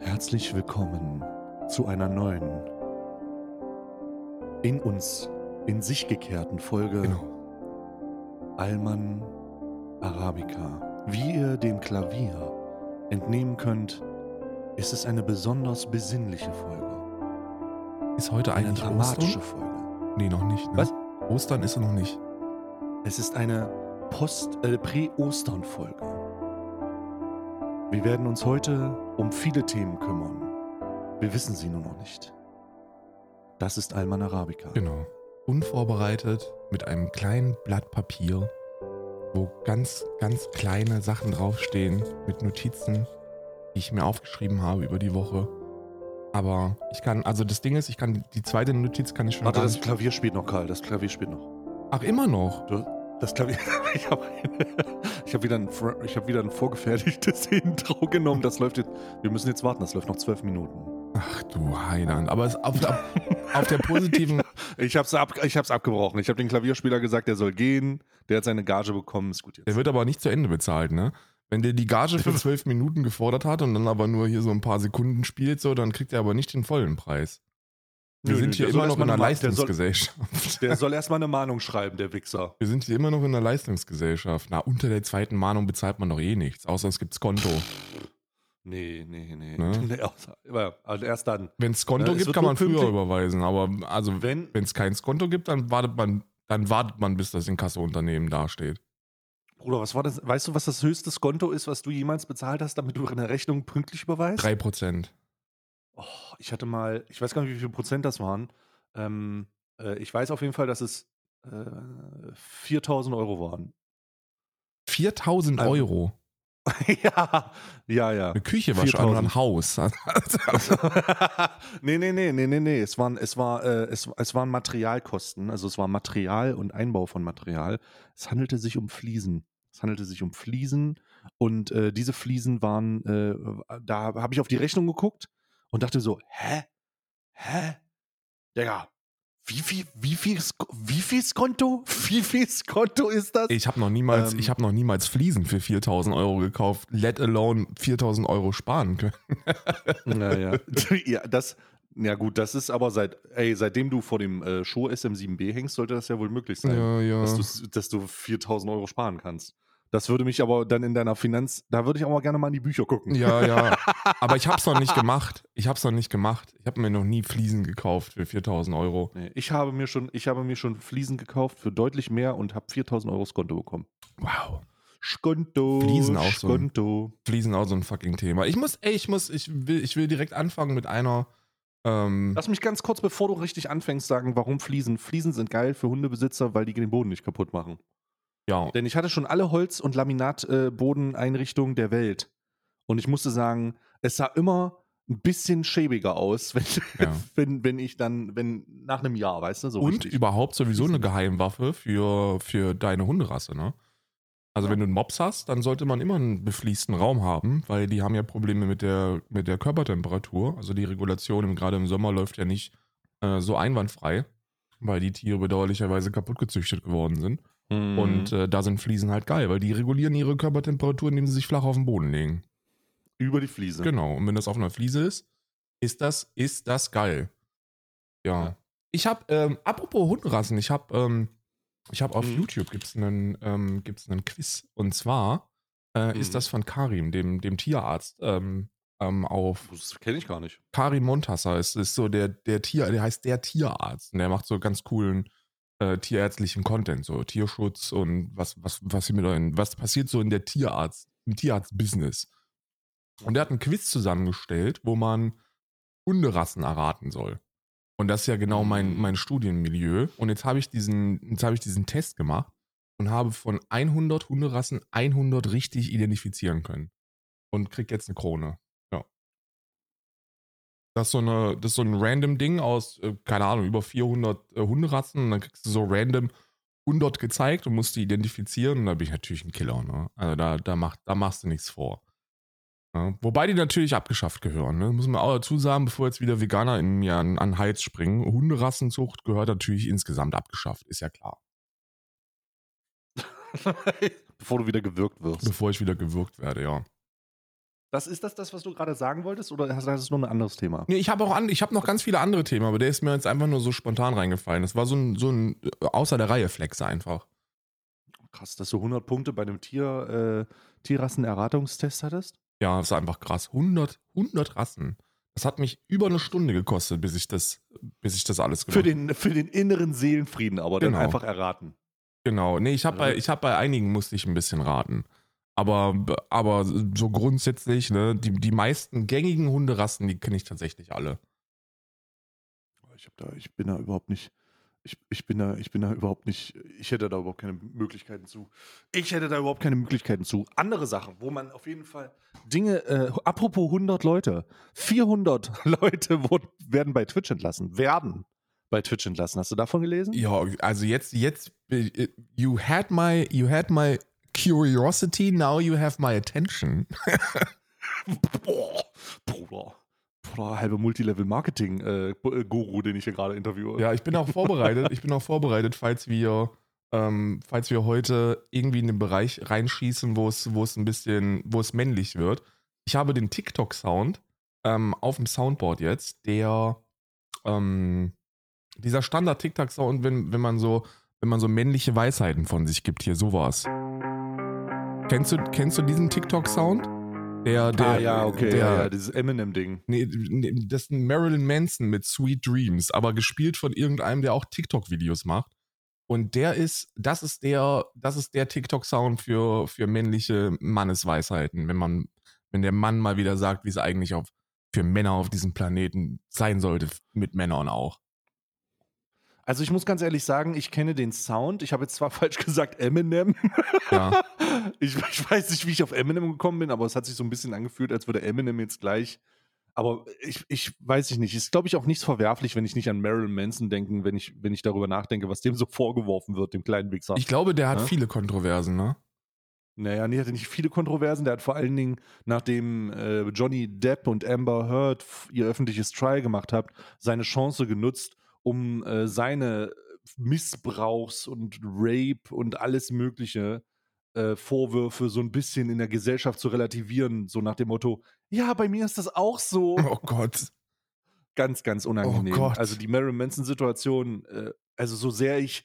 Herzlich willkommen zu einer neuen, in uns, in sich gekehrten Folge Genau. Alman Arabica. Wie ihr dem Klavier entnehmen könnt, ist es eine besonders besinnliche Folge. Ist heute Eine eigentlich dramatische Ostern? Folge. Nee, noch nicht. Ne? Was? Ostern ist er noch nicht. Es ist eine Post, äh, Prä-Ostern-Folge. Wir werden uns heute um viele Themen kümmern. Wir wissen sie nur noch nicht. Das ist Alman Arabica. Genau. Unvorbereitet mit einem kleinen Blatt Papier, wo ganz, ganz kleine Sachen draufstehen mit Notizen, die ich mir aufgeschrieben habe über die Woche. Aber ich kann, also das Ding ist, ich kann die zweite Notiz kann ich schon Warte, das. Klavier spielt noch, Karl. Das Klavier spielt noch. Ach, immer noch. Du, das Klavier. Ich habe hab wieder, ein, ich hab wieder ein vorgefertigtes Intro genommen. Das läuft jetzt. Wir müssen jetzt warten. Das läuft noch zwölf Minuten. Ach du Heiland. Aber es, auf, auf, auf der positiven, Ich hab's, ab, ich hab's abgebrochen. Ich habe den Klavierspieler gesagt, der soll gehen. Der hat seine Gage bekommen. Ist gut jetzt. Der wird aber nicht zu Ende bezahlt, ne? Wenn der die Gage für zwölf Minuten gefordert hat und dann aber nur hier so ein paar Sekunden spielt, so, dann kriegt er aber nicht den vollen Preis. Wir Nö, sind nö, hier immer noch in einer eine Ma- der soll- Leistungsgesellschaft. Der soll erstmal eine Mahnung schreiben, der Wichser. Wir sind hier immer noch in einer Leistungsgesellschaft. Na, unter der zweiten Mahnung bezahlt man doch eh nichts, außer es gibt's Konto. Nee, nee, nee. Ne? Also erst dann. Wenn es Konto Ja, gibt, kann man früher pünktlich- überweisen, aber also Wenn, es kein Konto gibt, dann wartet man, dann wartet man, bis das Inkassounternehmen dasteht. Bruder, was war das? Weißt du, was das höchste Konto ist, was du jemals bezahlt hast, damit du eine Rechnung pünktlich überweist? Drei Prozent. Oh, ich hatte mal, ich weiß gar nicht, wie viel Prozent das waren. Ähm, äh, ich weiß auf jeden Fall, dass es äh, 4000 Euro waren. 4000 Also- Euro. ja, ja, ja. Eine Küche wahrscheinlich ein 4000. Haus. nee, nee, nee, nee, nee, nee. Es waren, es war, äh, es, es waren Materialkosten. Also es war Material und Einbau von Material. Es handelte sich um Fliesen. Es handelte sich um Fliesen und äh, diese Fliesen waren, äh, da habe ich auf die Rechnung geguckt und dachte so, hä? Hä? Digga, wie viel, wie viel, wie viel Konto? Wie viel Konto ist das? Ich habe noch niemals, Ähm. ich habe noch niemals Fliesen für 4000 Euro gekauft, let alone 4000 Euro sparen können. Naja. ja, das, ja gut, das ist aber seit, ey, seitdem du vor dem äh, Show SM7B hängst, sollte das ja wohl möglich sein, Ja, ja. dass, du, dass du 4000 Euro sparen kannst. Das würde mich aber dann in deiner Finanz, da würde ich auch mal gerne mal in die Bücher gucken. Ja, ja. Aber ich habe es noch nicht gemacht. Ich habe es noch nicht gemacht. Ich habe mir noch nie Fliesen gekauft für 4000 Euro. Nee, Ich habe mir schon, ich habe mir schon Fliesen gekauft für deutlich mehr und habe 4000 Euro Skonto bekommen. Wow. Skonto. Fliesen auch so. Skonto. Fliesen auch so ein fucking Thema. Ich muss, ey, ich muss, ich will, ich will direkt anfangen mit einer. Ähm, Lass mich ganz kurz, bevor du richtig anfängst, sagen, warum Fliesen. Fliesen sind geil für Hundebesitzer, weil die den Boden nicht kaputt machen. Ja, Denn ich hatte schon alle Holz- und Laminatbodeneinrichtungen der Welt. Und ich musste sagen, es sah immer ein bisschen schäbiger aus, wenn, Ja. wenn, wenn ich dann, wenn nach einem Jahr, weißt du, so und richtig. überhaupt sowieso eine. Geheimwaffe für, für deine Hunderasse, ne? Also Ja. wenn du einen Mops hast, dann sollte man immer einen befließten Raum haben, weil die haben ja Probleme mit der, mit der Körpertemperatur. Also die Regulation im, gerade im Sommer läuft ja nicht äh, so einwandfrei, weil die Tiere bedauerlicherweise kaputt gezüchtet geworden sind. Mhm. Und äh, da sind Fliesen halt geil, weil die regulieren ihre Körpertemperatur, indem sie sich flach auf den Boden legen. über die Fliese. Genau. Und wenn das auf einer Fliese ist, ist das, ist das geil. Ja. Ja. Ich habe, ähm, apropos Hunderassen, ich habe, ähm, ich habe auf Mhm. YouTube gibt's einen, ähm, gibt's einen Quiz. Und zwar äh, ist Mhm. das von Karim, dem, dem Tierarzt, ähm, ähm, auf Das kenne ich gar nicht. Karim Montasser ist, ist so der, der Tier, der heißt der Tierarzt. Und der macht so ganz coolen äh, tierärztlichen Content, so Tierschutz und was, was, was hier mit euren, was passiert so in der Tierarzt, im Tierarzt-Business. Und der hat einen Quiz zusammengestellt, wo man Hunderassen erraten soll. Und das ist ja genau mein, Mhm. mein Studienmilieu. Und jetzt habe ich diesen, jetzt habe ich diesen Test gemacht und habe von 100 Hunderassen 100 richtig identifizieren können. Und krieg jetzt eine Krone. Das ist so, eine, das so ein random Ding aus, äh, keine Ahnung, über 400 äh, Hunderassen. Und dann kriegst du so random 100 gezeigt und musst die identifizieren. Und da bin ich natürlich ein Killer. Ne? Also da, da, mach, da machst du nichts vor. Ja, wobei die natürlich abgeschafft gehören. Ne? Muss man auch dazu sagen, bevor jetzt wieder Veganer in mir an, an Heiz springen. Hunderassenzucht gehört natürlich insgesamt abgeschafft, ist ja klar. Bevor du wieder gewürgt wirst. Bevor ich wieder gewürgt werde, ja. Das ist das, das, was du gerade sagen wolltest, oder hast, hast du nur ein anderes Thema? Nee, ich habe auch an, ich habe noch ganz viele andere Themen, aber der ist mir jetzt einfach nur so spontan reingefallen. Das war so ein, so ein äh, außer der Reihe Flex einfach. Krass, dass du 100 Punkte bei einem Tier, äh, Tierrassen-Erratungstest hattest? Ja, das ist einfach krass. 100, 100 Rassen. Das hat mich über eine Stunde gekostet, bis ich das, bis ich das alles Für den, für den inneren Seelenfrieden, aber dann Genau. einfach erraten. Genau. Nee, ich habe bei, ich hab bei einigen musste ich ein bisschen raten. Aber, aber so grundsätzlich, ne, die, die meisten gängigen Hunderassen, die kenne ich tatsächlich alle. Ich, hab da, ich bin da überhaupt nicht. Ich, ich, bin da, ich bin da überhaupt nicht. Ich hätte da überhaupt keine Möglichkeiten zu. Ich hätte da überhaupt keine Möglichkeiten zu. Andere Sachen, wo man auf jeden Fall Dinge. Äh, apropos 100 Leute. 400 Leute wurden, werden bei Twitch entlassen. Werden bei Twitch entlassen. Hast du davon gelesen? Ja, also jetzt, jetzt, äh, you had my, you had my curiosity, now you have my attention. Boah, Bruder. Bruder, halbe Multilevel-Marketing-Guru, den ich hier gerade interviewe. Ja, ich bin auch vorbereitet. Ich bin auch vorbereitet, falls wir, ähm, falls wir heute irgendwie in den Bereich reinschießen, wo es, wo es ein bisschen, wo es männlich wird. Ich habe den TikTok-Sound ähm, auf dem Soundboard jetzt, der ähm, dieser Standard-TikTok-Sound, wenn, wenn man so, wenn man so männliche Weisheiten von sich gibt, hier sowas. Kennst du, kennst du diesen TikTok-Sound? Der, der, ah, ja, okay. Der, ja, ja, dieses Eminem-Ding. Nee, nee, das ist ein Marilyn Manson mit Sweet Dreams, aber gespielt von irgendeinem, der auch TikTok-Videos macht. Und der ist, das ist der, das ist der TikTok-Sound für, für männliche Mannesweisheiten, wenn man, wenn der Mann mal wieder sagt, wie es eigentlich auf, für Männer auf diesem Planeten sein sollte, mit Männern auch. Also ich muss ganz ehrlich sagen, ich kenne den Sound. Ich habe jetzt zwar falsch gesagt Eminem. Ja. ich, ich weiß nicht, wie ich auf Eminem gekommen bin, aber es hat sich so ein bisschen angefühlt, als würde Eminem jetzt gleich. Aber ich, ich weiß ich nicht. Ist, glaube ich, auch nichts verwerflich, wenn ich nicht an Marilyn Manson denke, wenn ich, wenn ich darüber nachdenke, was dem so vorgeworfen wird, dem kleinen Wichser. Ich glaube, der hat Ja? viele Kontroversen, ne? Naja, nee, hatte nicht viele Kontroversen. Der hat vor allen Dingen, nachdem äh, Johnny Depp und Amber Heard ihr öffentliches Trial gemacht hat, seine Chance genutzt, um äh, seine Missbrauchs- und Rape und alles Mögliche äh, Vorwürfe so ein bisschen in der Gesellschaft zu relativieren, so nach dem Motto, ja, bei mir ist das auch so. Oh Gott. Ganz, ganz unangenehm. Oh Gott. Also die Marilyn Manson-Situation, äh, also so sehr ich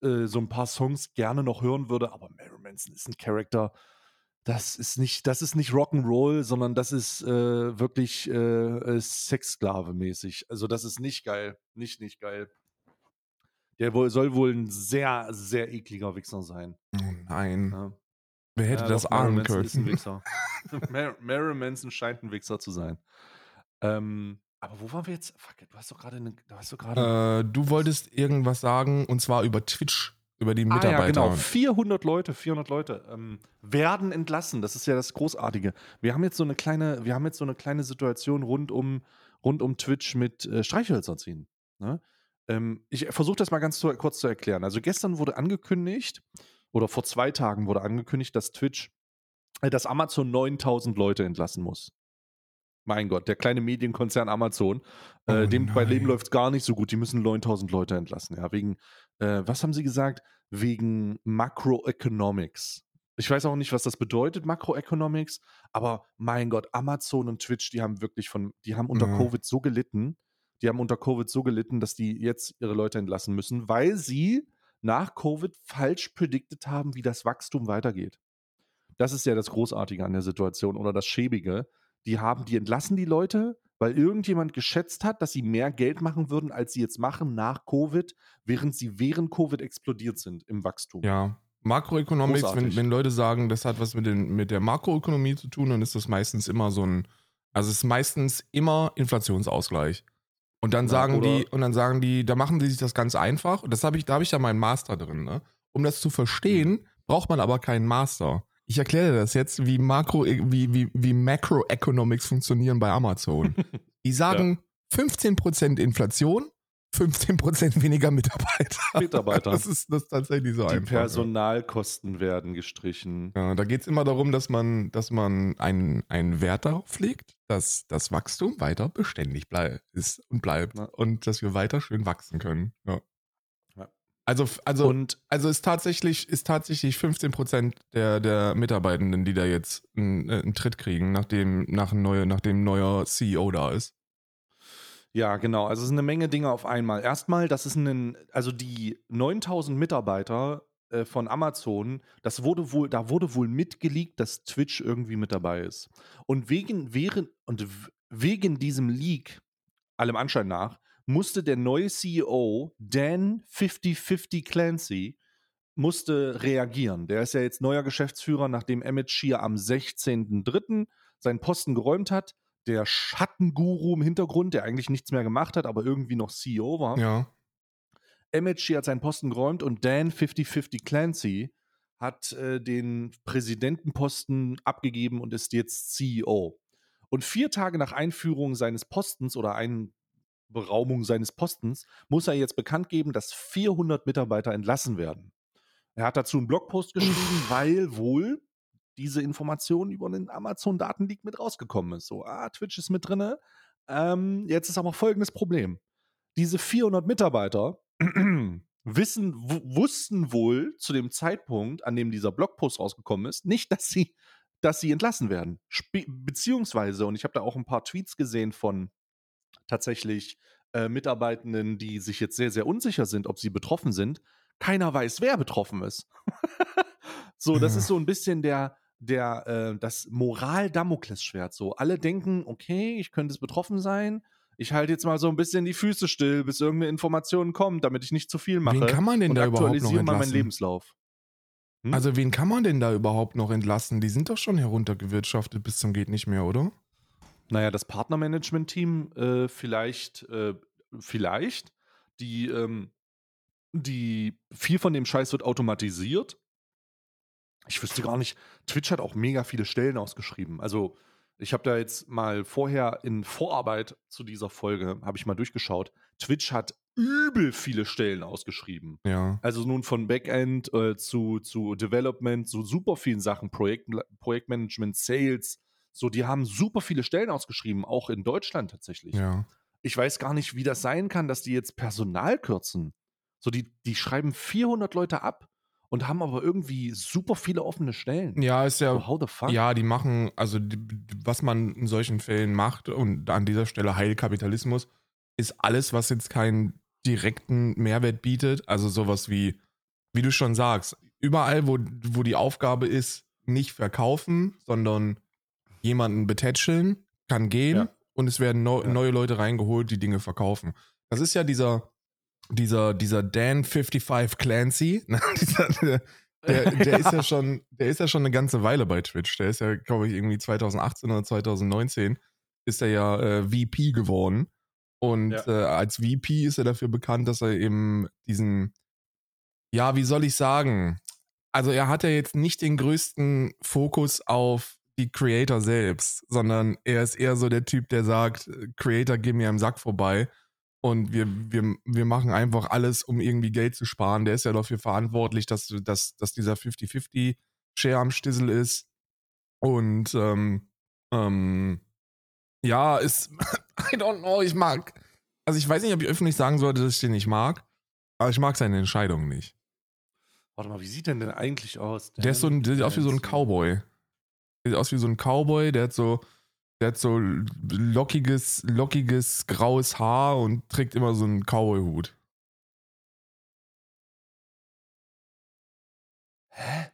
äh, so ein paar Songs gerne noch hören würde, aber Marilyn Manson ist ein Charakter, das ist nicht, das ist nicht Rock'n'Roll, sondern das ist äh, wirklich äh, äh, Sexsklave-mäßig. Also das ist nicht geil. Nicht, nicht geil. Der wohl, soll wohl ein sehr, sehr ekliger Wichser sein. Oh nein. Ja. Wer hätte Ja, das ahnen Manson ist ein können? Wichser. Mar Marilyn Manson scheint ein Wichser zu sein. Ähm, aber wo waren wir jetzt? Fuck, du hast doch gerade eine, du hast doch gerade Äh, du wolltest irgendwas sagen und zwar über Twitch, über die Ah, Mitarbeiter. ja, genau. 400 Leute, 400 Leute ähm, werden entlassen. Das ist ja das Großartige. Wir haben jetzt so eine kleine, wir haben jetzt so eine kleine Situation rund um, rund um Twitch mit äh, Streichhölzer ziehen. Ne? Ähm, ich versuche das mal ganz zu, kurz zu erklären. Also gestern wurde angekündigt, oder vor zwei Tagen wurde angekündigt, dass Twitch, äh, dass Amazon 9000 Leute entlassen muss. Mein Gott, der kleine Medienkonzern Amazon, äh, Oh dem bei. Leben läuft es gar nicht so gut. Die müssen 9000 Leute entlassen. Ja, wegen, äh, was haben sie gesagt? Wegen Macroeconomics. Ich weiß auch nicht, was das bedeutet, Macroeconomics, aber mein Gott, Amazon und Twitch, die haben wirklich von, die haben unter Ja. Covid so gelitten, die haben unter Covid so gelitten, dass die jetzt ihre Leute entlassen müssen, weil sie nach Covid falsch prediktet haben, wie das Wachstum weitergeht. Das ist ja das Großartige an der Situation oder das Schäbige. Die haben, die entlassen die Leute, weil irgendjemand geschätzt hat, dass sie mehr Geld machen würden, als sie jetzt machen nach Covid, während sie während Covid explodiert sind im Wachstum. Ja. Makroeconomics, wenn, wenn Leute sagen, das hat was mit, den, mit der Makroökonomie zu tun, dann ist das meistens immer so ein, also es ist meistens immer Inflationsausgleich. Und dann Ja, sagen die, und dann sagen die, da machen die sich das ganz einfach. Und das habe ich, da habe ich ja meinen Master drin, ne? Um das zu verstehen, braucht man aber keinen Master. Ich erkläre dir das jetzt, wie Makro, wie, wie, wie Macroeconomics funktionieren bei Amazon. Die sagen 15% Inflation, 15% weniger Mitarbeiter. Mitarbeiter. Das ist, das ist tatsächlich so Die einfach. ja. Personalkosten werden gestrichen. Ja, da geht es immer darum, dass man, dass man einen, einen Wert darauf legt, dass das Wachstum weiter beständig bleib, ist und bleibt Ja. und dass wir weiter schön wachsen können. Ja. Also, also, Und also ist tatsächlich, ist tatsächlich 15% der, der Mitarbeitenden, die da jetzt einen, äh, einen Tritt kriegen, nachdem, nach ein neue, nachdem neuer CEO da ist. Ja, genau. Also es sind eine Menge Dinge auf einmal. Erstmal, das ist ein, also die 9000 Mitarbeiter äh, von Amazon, das wurde wohl, da wurde wohl mitgeleakt, dass Twitch irgendwie mit dabei ist. Und wegen, während, und wegen diesem Leak, allem Anschein nach, musste der neue CEO, Dan 5050 Clancy, musste reagieren. Der ist ja jetzt neuer Geschäftsführer, nachdem Emmett Shear am 16.03. seinen Posten geräumt hat. Der Schattenguru im Hintergrund, der eigentlich nichts mehr gemacht hat, aber irgendwie noch CEO war. Ja. Emmett Shear hat seinen Posten geräumt und Dan 5050 Clancy hat äh, den Präsidentenposten abgegeben und ist jetzt CEO. Und vier Tage nach Einführung seines Postens oder Einberaumung seines Postens muss er jetzt bekannt geben, dass 400 Mitarbeiter entlassen werden. Er hat dazu einen Blogpost geschrieben, weil wohl diese Information über den Amazon-Datenleak mit rausgekommen ist. So, ah, Twitch ist mit drinne. Ähm, jetzt ist aber folgendes Problem. Diese 400 Mitarbeiter wissen, wussten wohl zu dem Zeitpunkt, an dem dieser Blogpost rausgekommen ist, nicht, dass sie, dass sie entlassen werden. Spe beziehungsweise, und ich habe da auch ein paar Tweets gesehen von tatsächlich äh, Mitarbeitenden, die sich jetzt sehr, sehr unsicher sind, ob sie betroffen sind. Keiner weiß, wer betroffen ist. so, das Ja. ist so ein bisschen der, der, äh, das Moral-Damoklesschwert. So, alle denken, okay, ich könnte es betroffen sein. Ich halte jetzt mal so ein bisschen die Füße still, bis irgendeine Information kommt, damit ich nicht zu viel mache. Wen kann man denn und da überhaupt noch aktualisiere mal meinen entlassen? Lebenslauf. Hm? Also wen kann man denn da überhaupt noch entlassen? Die sind doch schon heruntergewirtschaftet bis zum geht nicht mehr, oder? Naja, das Partnermanagement-Team äh, vielleicht, äh, vielleicht, die, ähm, die, viel von dem Scheiß wird automatisiert. Ich wüsste gar nicht, Twitch hat auch mega viele Stellen ausgeschrieben. Also ich habe da jetzt mal vorher in Vorarbeit zu dieser Folge, habe ich mal durchgeschaut, Twitch hat übel viele Stellen ausgeschrieben. Ja. Also nun von Backend äh, zu, zu Development, so super vielen Sachen, Projekt, Projektmanagement, Sales, so, die haben super viele Stellen ausgeschrieben, auch in Deutschland tatsächlich. Ja. Ich weiß gar nicht, wie das sein kann, dass die jetzt Personal kürzen. So, die, die schreiben 400 Leute ab und haben aber irgendwie super viele offene Stellen. Ja, ist ja. So, how the fuck? Ja, die machen, also die, was man in solchen Fällen macht und an dieser Stelle Heilkapitalismus, ist alles, was jetzt keinen direkten Mehrwert bietet. Also sowas wie, wie du schon sagst, überall, wo, wo die Aufgabe ist, nicht verkaufen, sondern jemanden betätscheln, kann gehen Ja. und es werden neu, Ja. neue Leute reingeholt, die Dinge verkaufen. Das ist ja dieser, dieser, dieser Dan 55 Clancy, ne, der, der, der ist ja schon, der ist ja schon eine ganze Weile bei Twitch. Der ist ja, glaube ich, irgendwie 2018 oder 2019 ist er ja äh, VP geworden. Und Ja. äh, als VP ist er dafür bekannt, dass er eben diesen, ja, wie soll ich sagen? Also er hat ja jetzt nicht den größten Fokus auf die Creator selbst, sondern er ist eher so der Typ, der sagt, Creator, geh mir am Sack vorbei. Und wir, wir, wir machen einfach alles, um irgendwie Geld zu sparen. Der ist ja dafür verantwortlich, dass, dass, dass dieser 50-50-Share am Stissel ist. Und ähm, ähm, ja, ist, I don't know, ich mag, also ich weiß nicht, ob ich öffentlich sagen sollte, dass ich den nicht mag, aber ich mag seine Entscheidungen nicht. Warte mal, wie sieht denn denn eigentlich aus? Der ist so ein, der sieht aus wie so ein. Cowboy. Sieht aus wie so ein Cowboy, der hat so, der hat so lockiges, lockiges graues Haar und trägt immer so einen Cowboy-Hut. Hä?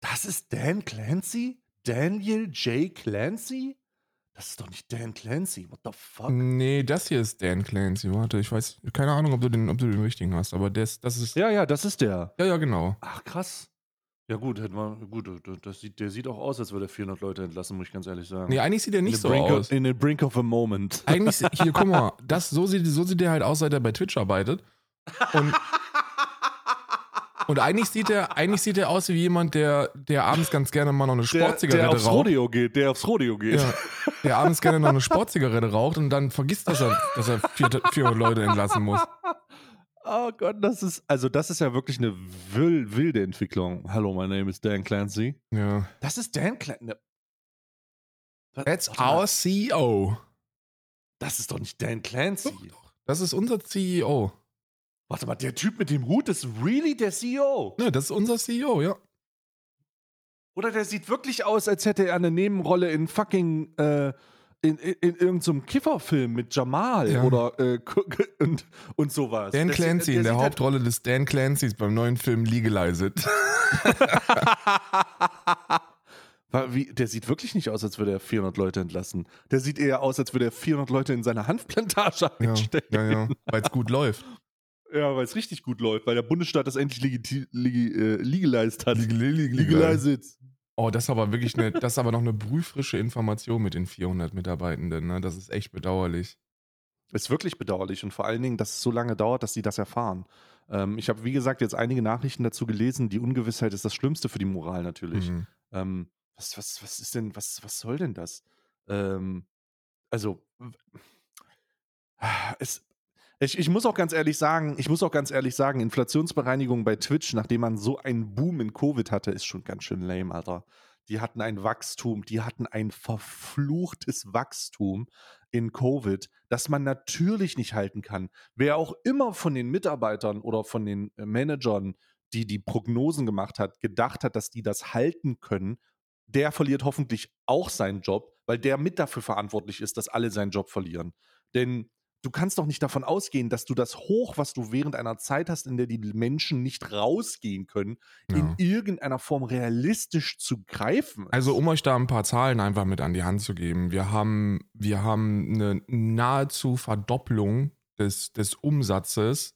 Das ist Dan Clancy? Daniel J. Clancy? Das ist doch nicht Dan Clancy. What the fuck? Nee, das hier ist Dan Clancy. Warte, ich weiß, keine Ahnung, ob du den, ob du den richtigen hast, aber das, das ist. Ja, ja, das ist der. Ja, ja, genau. Ach, krass. Ja, gut, hätten wir, gut, das sieht, der sieht auch aus, als würde er 400 Leute entlassen, muss ich ganz ehrlich sagen. Nee, eigentlich sieht er nicht so brink aus. Of, in the brink of a moment. Eigentlich, hier, guck mal, das, so, sieht, so sieht der halt aus, seit er bei Twitch arbeitet. Und, und eigentlich sieht er, eigentlich sieht er aus wie jemand, der, der abends ganz gerne mal noch eine der, Sportzigarette der aufs raucht. Rodeo geht, der aufs Rodeo geht. Ja, der abends gerne noch eine Sportzigarette raucht und dann vergisst, dass er, dass er vier, 400 Leute entlassen muss. Oh Gott, das ist, also das ist ja wirklich eine wild, wilde Entwicklung. Hallo, my name is Dan Clancy. Ja. Das ist Dan Clancy. That's Warte mal, our CEO. Das ist doch nicht Dan Clancy. Das ist unser CEO. Warte mal, der Typ mit dem Hut ist really der CEO. Ne, das ist unser CEO, ja. Oder der sieht wirklich aus, als hätte er eine Nebenrolle in fucking äh, in, in, in irgendeinem Kifferfilm mit Jamal Ja. oder äh, und, und sowas. Dan Das- Clancy der in der halt- Hauptrolle des Dan Clancy's beim neuen Film Legalize It. Wa- Wie, der sieht wirklich nicht aus, als würde er 400 Leute entlassen. Der sieht eher aus, als würde er 400 Leute in seine Hanfplantage einstecken. ja, ja, weil es gut läuft. Ja, weil es richtig gut läuft, weil der Bundesstaat das endlich legiti- legi äh, legalized hat. Legalize it. Oh, das ist aber wirklich eine, das ist aber noch eine brühfrische Information mit den 400 Mitarbeitenden. Ne? Das ist echt bedauerlich. Ist wirklich bedauerlich und vor allen Dingen, dass es so lange dauert, dass sie das erfahren. Ähm, ich habe, wie gesagt, jetzt einige Nachrichten dazu gelesen. Die Ungewissheit ist das Schlimmste für die Moral natürlich. Mhm. Ähm, was, was, was ist denn, was, was soll denn das? Ähm, also, es, ich, ich muss auch ganz ehrlich sagen, ich muss auch ganz ehrlich sagen, Inflationsbereinigung bei Twitch, nachdem man so einen Boom in Covid hatte, ist schon ganz schön lame, Alter. Die hatten ein Wachstum, die hatten ein verfluchtes Wachstum in Covid, das man natürlich nicht halten kann. Wer auch immer von den Mitarbeitern oder von den äh, Managern, die die Prognosen gemacht hat, gedacht hat, dass die das halten können, der verliert hoffentlich auch seinen Job, weil der mit dafür verantwortlich ist, dass alle seinen Job verlieren. Denn du kannst doch nicht davon ausgehen, dass du das Hoch, was du während einer Zeit hast, in der die Menschen nicht rausgehen können, Ja. in irgendeiner Form realistisch zu greifen. ist. Also um euch da ein paar Zahlen einfach mit an die Hand zu geben. Wir haben, wir haben eine nahezu Verdopplung des, des Umsatzes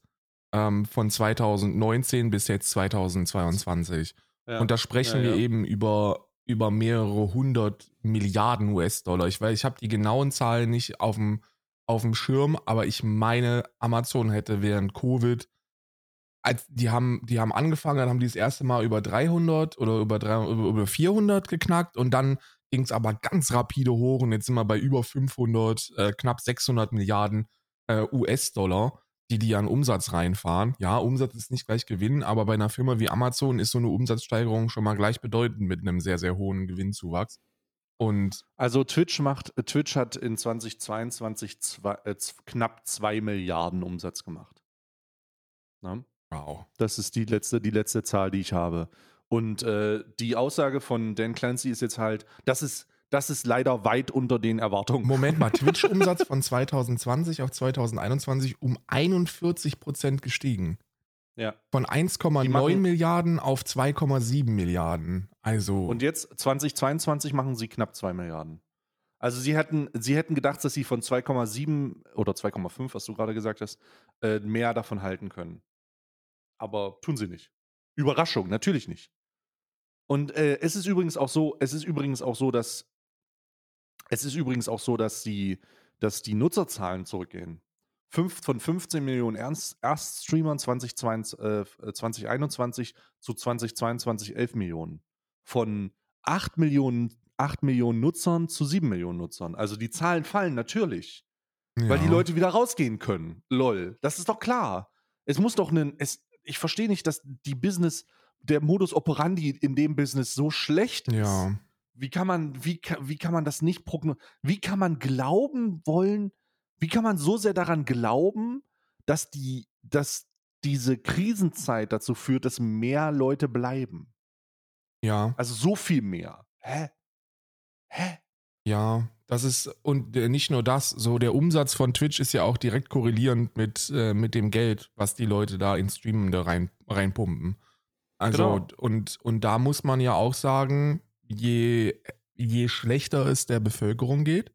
ähm, von 2019 bis jetzt 2022. Ja. Und da sprechen Ja, wir ja. eben über, über mehrere hundert Milliarden US-Dollar. Ich weiß, ich habe die genauen Zahlen nicht auf dem, auf dem Schirm, aber ich meine, Amazon hätte während Covid, als die haben, die haben angefangen, dann haben die das erste Mal über 300 oder über, 300, über, über 400 geknackt und dann ging es aber ganz rapide hoch und jetzt sind wir bei über 500, äh, knapp 600 Milliarden äh, US-Dollar, die die an Umsatz reinfahren. Ja, Umsatz ist nicht gleich Gewinn, aber bei einer Firma wie Amazon ist so eine Umsatzsteigerung schon mal gleichbedeutend mit einem sehr, sehr hohen Gewinnzuwachs. Und Also Twitch macht, Twitch hat in 2022 zwei, äh, knapp 2 Milliarden Umsatz gemacht. Ne? wow. Das ist die letzte, die letzte Zahl, die ich habe. Und äh, die Aussage von Dan Clancy ist jetzt halt, das ist, das ist leider weit unter den Erwartungen. Moment mal, Twitch-Umsatz von 2020 auf 2021 um 41 Prozent gestiegen. Ja. Von Die 1,9 machen- Milliarden auf 2,7 Milliarden. Also, Und jetzt 2022 machen sie knapp 2 Milliarden. Also sie hätten, sie hätten gedacht, dass sie von 2,7 oder 2,5, was du gerade gesagt hast, äh, mehr davon halten können. Aber tun sie nicht. Überraschung, natürlich nicht. Und äh, es ist übrigens auch so, es ist übrigens auch so, dass es ist übrigens auch so, dass die, dass die Nutzerzahlen zurückgehen. Fünf, von 15 Millionen Ernst, Erststreamern 2022, äh, 2021 zu 2022 11 Millionen. Von 8 Millionen, 8 Millionen Nutzern zu 7 Millionen Nutzern. Also die Zahlen fallen natürlich, weil ja. die Leute wieder rausgehen können. Lol. Das ist doch klar. Es muss doch einen. Es, ich verstehe nicht, dass die Business, der Modus operandi in dem Business so schlecht ist. Ja. Wie kann man, wie, wie kann man das nicht prognostizieren? Wie kann man glauben wollen, wie kann man so sehr daran glauben, dass die, dass diese Krisenzeit dazu führt, dass mehr Leute bleiben? Ja. Also so viel mehr. Hä? Hä? Ja, das ist, und äh, nicht nur das, so der Umsatz von Twitch ist ja auch direkt korrelierend mit, äh, mit dem Geld, was die Leute da in Streamende rein, reinpumpen. Also, Genau. und, und da muss man ja auch sagen, je, je schlechter es der Bevölkerung geht,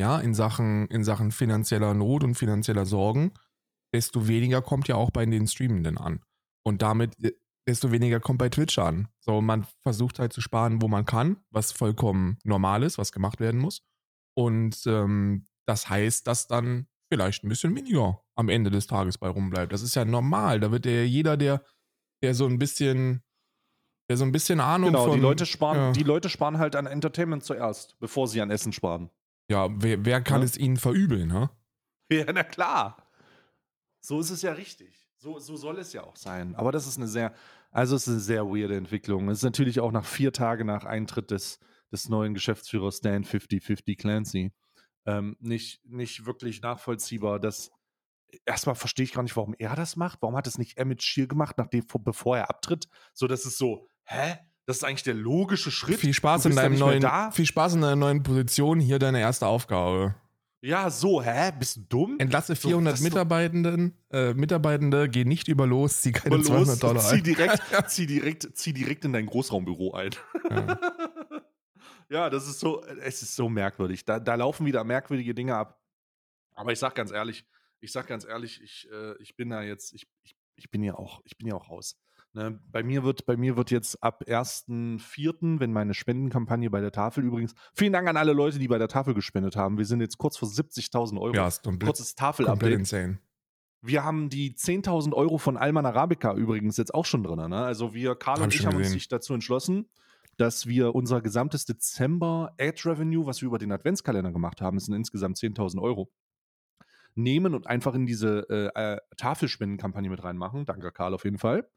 ja, in Sachen, in Sachen finanzieller Not und finanzieller Sorgen, desto weniger kommt ja auch bei den Streamenden an. Und damit, äh, desto weniger kommt bei Twitch an. So, man versucht halt zu sparen, wo man kann, was vollkommen normal ist, was gemacht werden muss. Und ähm, das heißt, dass dann vielleicht ein bisschen weniger am Ende des Tages bei rumbleibt. Das ist ja normal. Da wird der jeder, der, der so ein bisschen, der so ein bisschen Ahnung Genau, von. die Leute sparen, ja. die Leute sparen halt an Entertainment zuerst, bevor sie an Essen sparen. Ja, wer, wer kann Ja. es ihnen verübeln, ne? Ja, na klar. So ist es ja richtig. So, so soll es ja auch sein. Aber das ist eine sehr, also es ist eine sehr weirde Entwicklung. Es ist natürlich auch nach vier Tagen nach Eintritt des, des neuen Geschäftsführers Dan 5050 Clancy ähm, nicht, nicht wirklich nachvollziehbar, dass erstmal verstehe ich gar nicht, warum er das macht. Warum hat es nicht Emmett Shear gemacht, nachdem, bevor er abtritt? So, das ist so, hä? Das ist eigentlich der logische Schritt. Viel Spaß in deinem neuen, viel Spaß in deiner neuen Position. Hier deine erste Aufgabe. Ja, so, hä? Bist du dumm? Entlasse So, 400 das ist doch- Mitarbeitenden, äh, Mitarbeitende, geh nicht über los, zieh keine Mal 200 Dollar zieh ein. direkt, zieh, direkt, zieh direkt in dein Großraumbüro ein. Ja. ja, das ist so, es ist so merkwürdig. Da, da laufen wieder merkwürdige Dinge ab. Aber ich sag ganz ehrlich, ich sag ganz ehrlich, ich, äh, ich bin da jetzt, ich, ich, ich bin ja auch, ich bin ja auch raus. Ne, bei mir wird, bei mir wird jetzt ab 1.4., wenn meine Spendenkampagne bei der Tafel übrigens, vielen Dank an alle Leute, die bei der Tafel gespendet haben. Wir sind jetzt kurz vor 70.000 Euro. Ja, ist komplett, Kurzes komplett insane. Wir haben die 10.000 Euro von Alman Arabica übrigens jetzt auch schon drin. Ne? Also wir, Karl Hab und ich haben uns gesehen. sich dazu entschlossen, dass wir unser gesamtes Dezember Ad Revenue, was wir über den Adventskalender gemacht haben, das sind insgesamt 10.000 Euro, nehmen und einfach in diese äh, äh, Tafelspendenkampagne mit reinmachen. Danke, Karl, auf jeden Fall.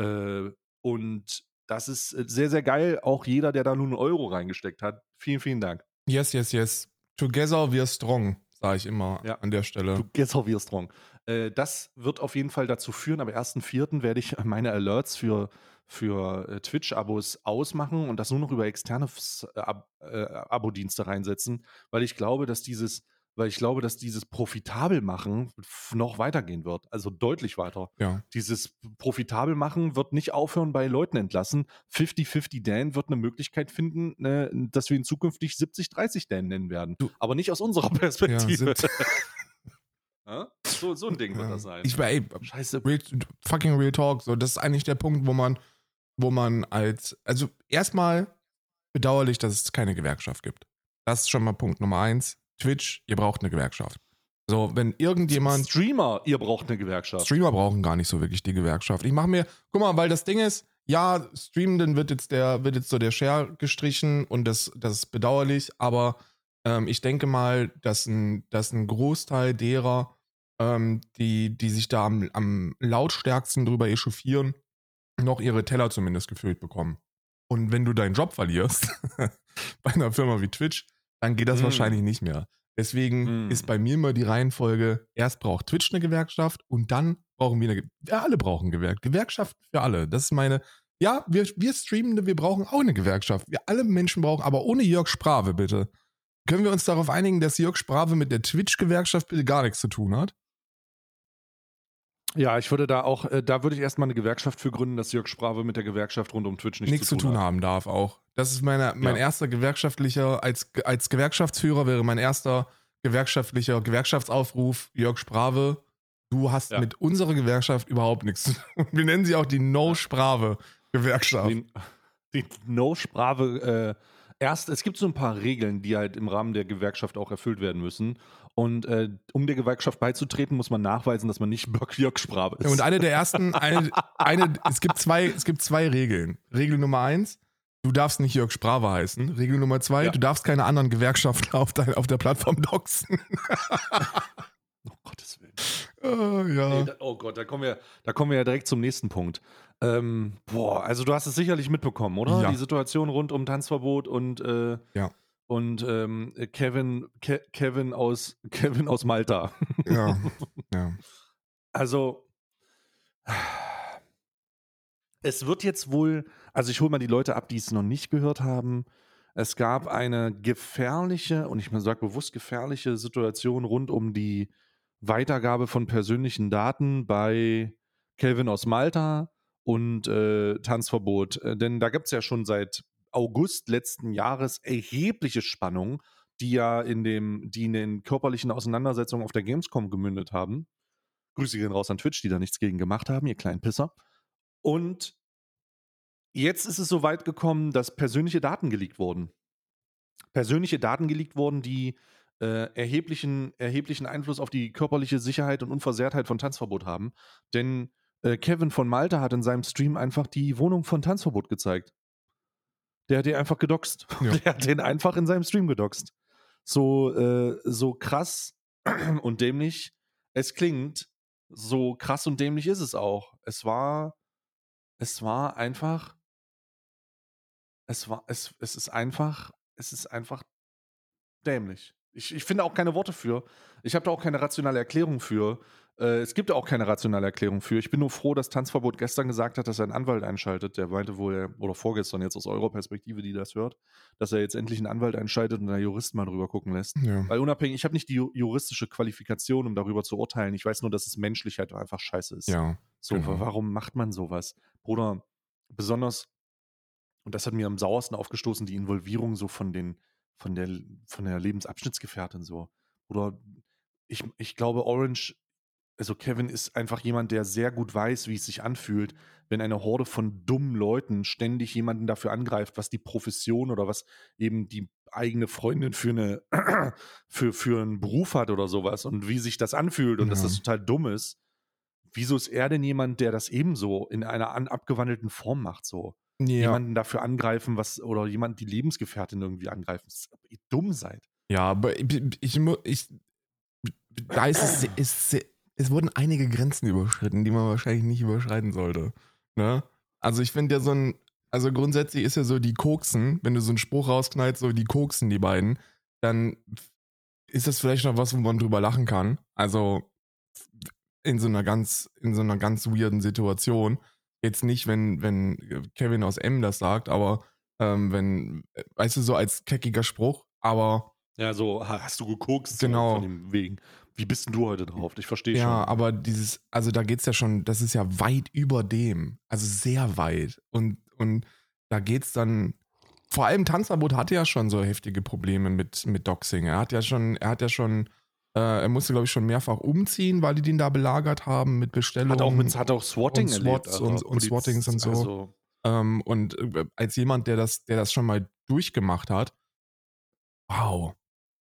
Äh, und das ist äh, sehr, sehr geil. Auch jeder, der da nur einen Euro reingesteckt hat. Vielen, vielen Dank. Yes, yes, yes. Together we are strong, sage ich immer Ja. an der Stelle. Gehst auf wir strong. Äh, das wird auf jeden Fall dazu führen, aber 1.4. werde ich meine Alerts für, für äh, Twitch-Abos ausmachen und das nur noch über externe äh, Ab äh, Abo-Dienste reinsetzen, weil ich glaube, dass dieses, weil ich glaube, dass dieses profitabel machen noch weitergehen wird. Also deutlich weiter. Ja. Dieses profitabel machen wird nicht aufhören bei Leuten entlassen. 50-50 Dan wird eine Möglichkeit finden, ne, dass wir ihn zukünftig 70-30 Dan nennen werden. Du- Aber nicht aus unserer Perspektive. 70. Ja? So, so ein Ding wird das sein. Ich ey, Scheiße. real, fucking real talk. So, das ist eigentlich der Punkt, wo man, wo man als, also erstmal bedauerlich, dass es keine Gewerkschaft gibt. Das ist schon mal Punkt Nummer eins. Twitch, ihr braucht eine Gewerkschaft. So, wenn irgendjemand, Streamer, ihr braucht eine Gewerkschaft. Streamer brauchen gar nicht so wirklich die Gewerkschaft. Ich mache mir, guck mal, weil das Ding ist, ja, Streamenden wird jetzt der, wird jetzt so der Share gestrichen und das, das ist bedauerlich, aber ähm, ich denke mal, dass ein, dass ein Großteil derer, ähm, die, die sich da am, am lautstärksten drüber echauffieren, noch ihre Teller zumindest gefüllt bekommen. Und wenn du deinen Job verlierst bei einer Firma wie Twitch, dann geht das Mm. wahrscheinlich nicht mehr. Deswegen Mm. ist bei mir immer die Reihenfolge, erst braucht Twitch eine Gewerkschaft und dann brauchen wir eine, Ge- wir alle brauchen Gewerkschaft. Gewerkschaft für alle. Das ist meine, ja, wir, wir Streamende, wir brauchen auch eine Gewerkschaft. Wir alle Menschen brauchen, aber ohne Jörg Sprave bitte. Können wir uns darauf einigen, dass Jörg Sprave mit der Twitch-Gewerkschaft bitte gar nichts zu tun hat? Ja, ich würde da auch, äh, da würde ich erstmal eine Gewerkschaft für gründen, dass Jörg Sprave mit der Gewerkschaft rund um Twitch nichts nichts zu tun hat. haben darf auch. Das ist meine, mein Ja. erster gewerkschaftlicher, als, als Gewerkschaftsführer wäre mein erster gewerkschaftlicher Gewerkschaftsaufruf, Jörg Sprave, du hast Ja. mit unserer Gewerkschaft überhaupt nichts zu tun. Wir nennen sie auch die No-Sprave-Gewerkschaft. Die, die No-Sprave, äh, erst, es gibt so ein paar Regeln, die halt im Rahmen der Gewerkschaft auch erfüllt werden müssen. Und äh, um der Gewerkschaft beizutreten, muss man nachweisen, dass man nicht Jörg Sprave ist. Und eine der ersten, eine, eine, es gibt zwei, es gibt zwei Regeln. Regel Nummer eins, du darfst nicht Jörg Sprave heißen. Regel Nummer zwei, Ja. du darfst keine anderen Gewerkschaften auf, dein, auf der Plattform doxen. oh Gottes Willen. oh, ja. Nee, da, oh Gott, da kommen, wir, da kommen wir ja direkt zum nächsten Punkt. Ähm, boah, also du hast es sicherlich mitbekommen, oder? Ja. Die Situation rund um Tanzverbot und, äh, Ja. Und ähm, Kevin, Ke Kevin, aus, Kevin aus Malta. ja. ja. Also, es wird jetzt wohl, also ich hole mal die Leute ab, die es noch nicht gehört haben. Es gab eine gefährliche, und ich sage bewusst gefährliche Situation rund um die Weitergabe von persönlichen Daten bei Kelvin aus Malta und äh, Tanzverbot. Äh, denn da gibt es ja schon seit August letzten Jahres erhebliche Spannungen, die ja in dem, die in den körperlichen Auseinandersetzungen auf der Gamescom gemündet haben. Grüße gehen raus an Twitch, die da nichts gegen gemacht haben, ihr kleinen Pisser. Und jetzt ist es so weit gekommen, dass persönliche Daten geleakt wurden. Persönliche Daten geleakt wurden, die äh, erheblichen, erheblichen Einfluss auf die körperliche Sicherheit und Unversehrtheit von Tanzverbot haben. Denn äh, Kevin von Malta hat in seinem Stream einfach die Wohnung von Tanzverbot gezeigt. Der hat den einfach gedoxt. Ja. Der hat den einfach in seinem Stream gedoxt. So, äh, so krass und dämlich es klingt, so krass und dämlich ist es auch. Es war, es war einfach, es war, es, es ist einfach, es ist einfach dämlich. Ich, ich finde auch keine Worte für. Ich habe da auch keine rationale Erklärung für. Äh, es gibt auch keine rationale Erklärung für. Ich bin nur froh, dass Tanzverbot gestern gesagt hat, dass er einen Anwalt einschaltet. Der meinte wohl, oder vorgestern jetzt aus eurer Perspektive, die das hört, dass er jetzt endlich einen Anwalt einschaltet und einen Juristen mal drüber gucken lässt. Ja. Weil unabhängig, ich habe nicht die ju- juristische Qualifikation, um darüber zu urteilen. Ich weiß nur, dass es menschlich halt einfach scheiße ist. ja. So, genau. wa- warum macht man sowas? Bruder, besonders, und das hat mir am sauersten aufgestoßen, die Involvierung so von den, von der, von der Lebensabschnittsgefährtin so. Oder ich, ich glaube, Orange, also Kevin ist einfach jemand, der sehr gut weiß, wie es sich anfühlt, wenn eine Horde von dummen Leuten ständig jemanden dafür angreift, was die Profession oder was eben die eigene Freundin für eine für, für einen Beruf hat oder sowas und wie sich das anfühlt und dass Ja. das total dumm ist. Wieso ist er denn jemand, der das ebenso in einer an, abgewandelten Form macht, so? Ja. Jemanden dafür angreifen, was, oder jemand die Lebensgefährtin irgendwie angreifen. Dumm seid. Ja, aber ich, ich, ich da ist es, ist, es wurden einige Grenzen überschritten, die man wahrscheinlich nicht überschreiten sollte. Ne? Also ich finde ja so ein, also grundsätzlich ist ja so die Koksen, wenn du so einen Spruch rausknallst, so die Koksen, die beiden, dann ist das vielleicht noch was, wo man drüber lachen kann. Also in so einer ganz, in so einer ganz weirden Situation. Jetzt nicht, wenn, wenn Kevin aus M das sagt, aber ähm, wenn, weißt du, so als keckiger Spruch, aber Ja, so ha- hast du gekokst so Genau. von dem wegen. Wie bist denn du heute drauf? Ich verstehe Ja, schon. aber dieses, also da geht's ja schon, das ist ja weit über dem. Also sehr weit. Und, und da geht's dann, vor allem Tanzverbot hatte ja schon so heftige Probleme mit, mit Doxing. Er hat ja schon, er hat ja schon, äh, er musste, glaube ich, schon mehrfach umziehen, weil die den da belagert haben mit Bestellungen. Hat auch, mit, hat auch Swatting und erlebt. Swats und- und Swattings und so. Also, Ähm, und äh, als jemand, der das, der das schon mal durchgemacht hat, wow.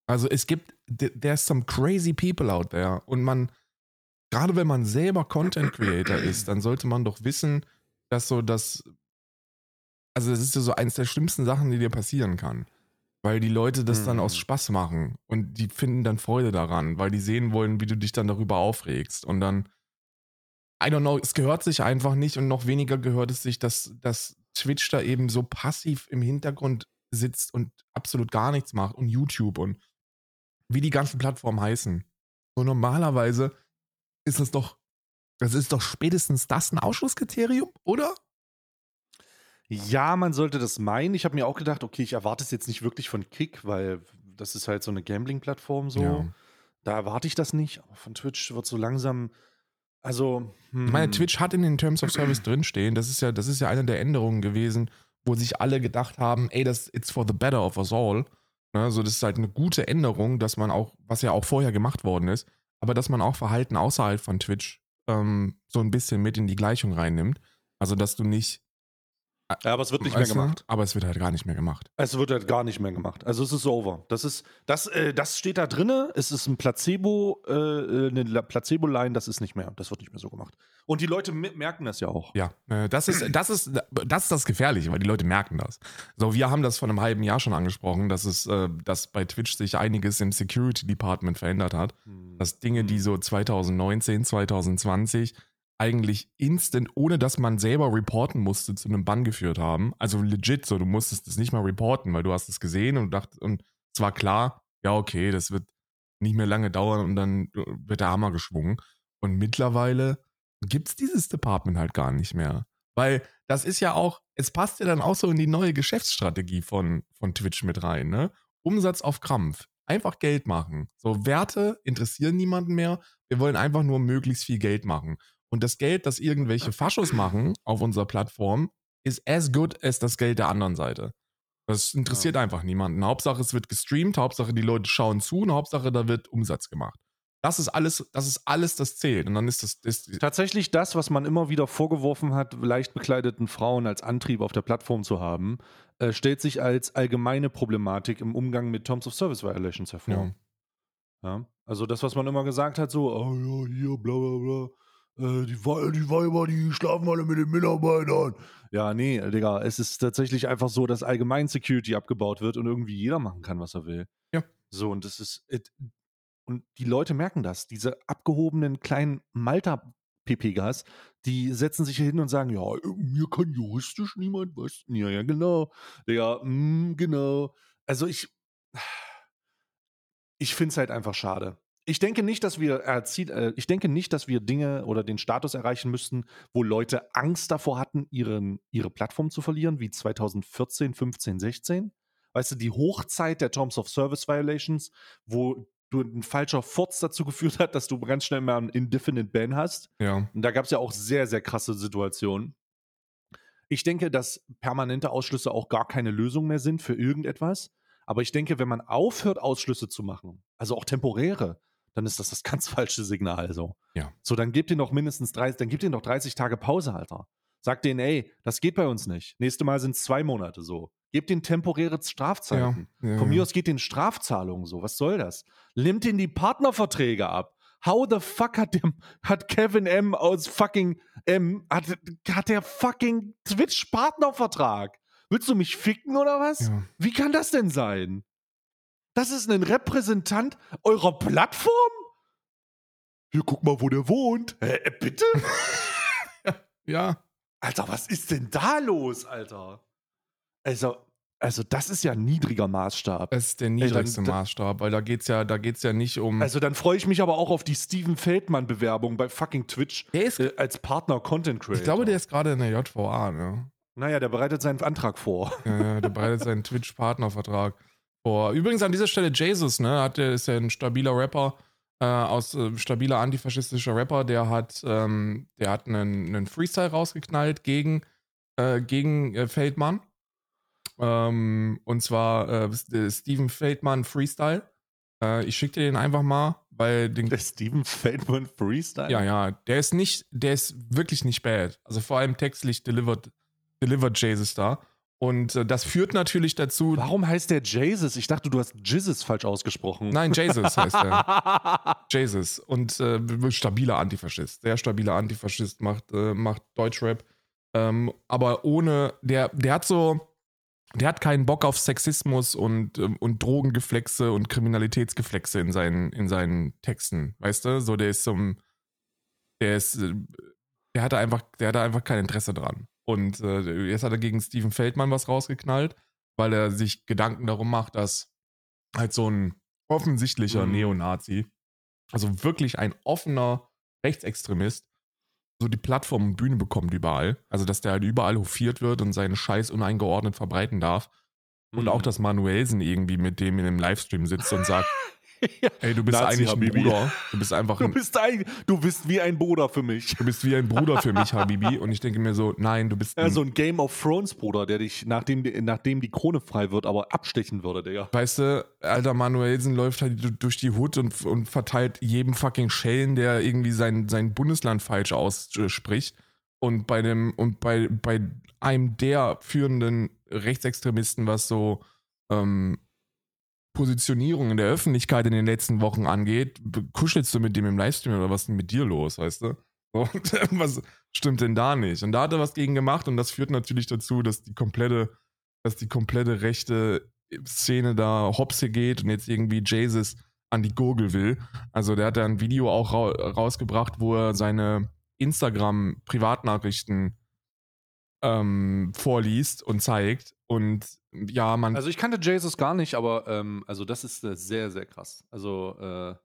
Also es gibt, th- there's some crazy people out there. Und man, gerade wenn man selber Content Creator ist, dann sollte man doch wissen, dass so das, also das ist ja so eins der schlimmsten Sachen, die dir passieren kann. Weil die Leute das dann Mhm. aus Spaß machen und die finden dann Freude daran, weil die sehen wollen, wie du dich dann darüber aufregst. Und dann, I don't know, es gehört sich einfach nicht und noch weniger gehört es sich, dass, dass Twitch da eben so passiv im Hintergrund sitzt und absolut gar nichts macht und YouTube und wie die ganzen Plattformen heißen. So normalerweise ist es doch, das ist doch spätestens das ein Ausschlusskriterium, oder? ja, man sollte das meinen. Ich habe mir auch gedacht, okay, ich erwarte es jetzt nicht wirklich von Kick, weil das ist halt so eine Gambling-Plattform so. Ja. Da erwarte ich das nicht. Aber von Twitch wird so langsam, also. Hm, Ich meine, Twitch hat in den Terms of Service drinstehen, das ist ja, das ist ja eine der Änderungen gewesen, wo sich alle gedacht haben, ey, das it's for the better of us all. Ne, also das ist halt eine gute Änderung, dass man auch, was ja auch vorher gemacht worden ist, aber dass man auch Verhalten außerhalb von Twitch ähm, so ein bisschen mit in die Gleichung reinnimmt. Also dass du nicht. Ja, aber es wird nicht mehr weißt du, gemacht. Aber es wird halt gar nicht mehr gemacht. Es wird halt gar nicht mehr gemacht. Also es ist over. Das ist, das, äh, das steht da drinne. Es ist ein Placebo, äh, äh, eine La- Placebo-Line. Das ist nicht mehr. Das wird nicht mehr so gemacht. Und die Leute merken das ja auch. Ja, äh, das ist, das ist, das ist das Gefährliche, weil die Leute merken das. So, wir haben das vor einem halben Jahr schon angesprochen, dass es, äh, dass bei Twitch sich einiges im Security Department verändert hat. Hm. Dass Dinge, die so 2019, 2020 eigentlich instant, ohne dass man selber reporten musste, zu einem Bann geführt haben. Also legit, so, du musstest es nicht mal reporten, weil du hast es gesehen und dacht, und es war klar, ja, okay, das wird nicht mehr lange dauern und dann wird der Hammer geschwungen. Und mittlerweile gibt es dieses Department halt gar nicht mehr. Weil das ist ja auch, es passt ja dann auch so in die neue Geschäftsstrategie von, von Twitch mit rein, ne? Umsatz auf Krampf. Einfach Geld machen. So, Werte interessieren niemanden mehr. Wir wollen einfach nur möglichst viel Geld machen. Und das Geld, das irgendwelche Faschos machen auf unserer Plattform, ist as good as das Geld der anderen Seite. Das interessiert einfach niemanden. Hauptsache, es wird gestreamt, Hauptsache, die Leute schauen zu und Hauptsache, da wird Umsatz gemacht. Das ist alles, das ist alles, das zählt. Und dann ist das, das Tatsächlich das, was man immer wieder vorgeworfen hat, leicht bekleideten Frauen als Antrieb auf der Plattform zu haben, äh, stellt sich als allgemeine Problematik im Umgang mit Terms of Service Violations hervor. ja. Ja. Also das, was man immer gesagt hat, so, oh ja, hier, bla bla bla. Äh, die, Wei- die Weiber, die schlafen alle mit den Mitarbeitern. Ja, nee, Digga, es ist tatsächlich einfach so, dass allgemein Security abgebaut wird und irgendwie jeder machen kann, was er will. Ja. So, und das ist. It, und die Leute merken das. Diese abgehobenen kleinen Malta-PPGs, die setzen sich hier hin und sagen: Ja, äh, mir kann juristisch niemand was. Ja, ja, genau. Digga, mm, genau. Also ich. Ich finde es halt einfach schade. Ich denke nicht, dass wir äh, ich denke nicht, dass wir Dinge oder den Status erreichen müssten, wo Leute Angst davor hatten, ihren, ihre Plattform zu verlieren, wie 2014, 15, 16. Weißt du, die Hochzeit der Terms of Service Violations, wo du ein falscher Furz dazu geführt hat, dass du ganz schnell mal einen Indefinite Ban hast. Ja. Und da gab es ja auch sehr, sehr krasse Situationen. Ich denke, dass permanente Ausschlüsse auch gar keine Lösung mehr sind für irgendetwas. Aber ich denke, wenn man aufhört, Ausschlüsse zu machen, also auch temporäre, dann ist das das ganz falsche Signal. So, Ja. so dann gebt ihr noch mindestens 30, dann gebt ihr noch 30 Tage Pause, Alter. Sagt denen, ey, das geht bei uns nicht. Nächste Mal sind es zwei Monate so. Gebt den temporäre Strafzeiten. Ja, Von ja. mir aus geht den Strafzahlungen so. Was soll das? Nimmt den die Partnerverträge ab. How the fuck hat, dem, hat Kevin M aus fucking M, hat, hat der fucking Twitch-Partnervertrag? Willst du mich ficken oder was? Wie kann das denn sein? Das ist ein Repräsentant eurer Plattform? Hier, guck mal, wo der wohnt. Hä, äh, bitte? ja. Alter, was ist denn da los, Alter? Also, also das ist ja ein niedriger Maßstab. Es ist der dann- niedrigste da- Maßstab, weil da geht's ja, da geht's ja nicht um. Also dann freue ich mich aber auch auf die Steven Feldmann-Bewerbung bei fucking Twitch der ist, äh, als Partner Content Creator. ich glaube, der ist gerade in der JVA, ne? Naja, der bereitet seinen Antrag vor. Ja, ja, der bereitet seinen Twitch-Partnervertrag vor. Übrigens an dieser Stelle Jesus, ne? Hat, der ist ja ein stabiler Rapper, äh, aus äh, stabiler antifaschistischer Rapper, der hat, ähm, der hat einen, einen Freestyle rausgeknallt gegen, äh, gegen äh, Feldmann. Ähm, und zwar äh, äh, Steven Feldmann Freestyle. Ich schicke dir den einfach mal, weil den Der Steven Feldmann Freestyle? ja, ja, der ist nicht, der ist wirklich nicht bad. Also vor allem textlich delivered, delivered Jesus da. Und äh, das führt natürlich dazu. Warum heißt der Jesus? Ich dachte, du hast Jesus falsch ausgesprochen. Nein, Jesus heißt er. Jesus. Und äh, stabiler Antifaschist. Sehr stabiler Antifaschist, macht, äh, macht Deutschrap. Ähm, aber ohne, der, der hat so, der hat keinen Bock auf Sexismus und, ähm, und Drogengeflexe und Kriminalitätsgeflexe in seinen, in seinen Texten. Weißt du? So, der ist so der ist, äh, der hatte einfach, der hatte einfach kein Interesse dran. Und äh, jetzt hat er gegen Steven Feldmann was rausgeknallt, weil er sich Gedanken darum macht, dass halt so ein offensichtlicher Mhm. Neonazi, also wirklich ein offener Rechtsextremist, so die Plattform und Bühne bekommt überall. Also, dass der halt überall hofiert wird und seinen Scheiß uneingeordnet verbreiten darf. Und Mhm. auch, dass Manuelsen irgendwie mit dem in einem Livestream sitzt und sagt, Ja. ey, du bist Nazi, eigentlich ein Habibi. Bruder. Du bist einfach Du ein, bist, ein, du bist wie ein Bruder für mich. du bist wie ein Bruder für mich, Habibi. Und ich denke mir so, nein, du bist Ja, ein, so ein Game of Thrones Bruder, der dich, nachdem, nachdem die Krone frei wird, aber abstechen würde, Digga. Weißt du, alter Manuelsen läuft halt du- durch die Hut und, und verteilt jedem fucking Schellen, der irgendwie sein, sein Bundesland falsch ausspricht. Und bei dem, und bei, bei einem der führenden Rechtsextremisten, was so ähm, Positionierung in der Öffentlichkeit in den letzten Wochen angeht, kuschelst du mit dem im Livestream oder was ist denn mit dir los, weißt du? Und was stimmt denn da nicht? Und da hat er was gegen gemacht und das führt natürlich dazu, dass die komplette, dass die komplette rechte Szene da hopse geht und jetzt irgendwie Jesus an die Gurgel will. Also der hat da ein Video auch ra rausgebracht, wo er seine Instagram-Privatnachrichten ähm, vorliest und zeigt. Und ja, man. Also ich kannte Jesus gar nicht, aber ähm, also das ist äh, sehr, sehr krass. Also äh,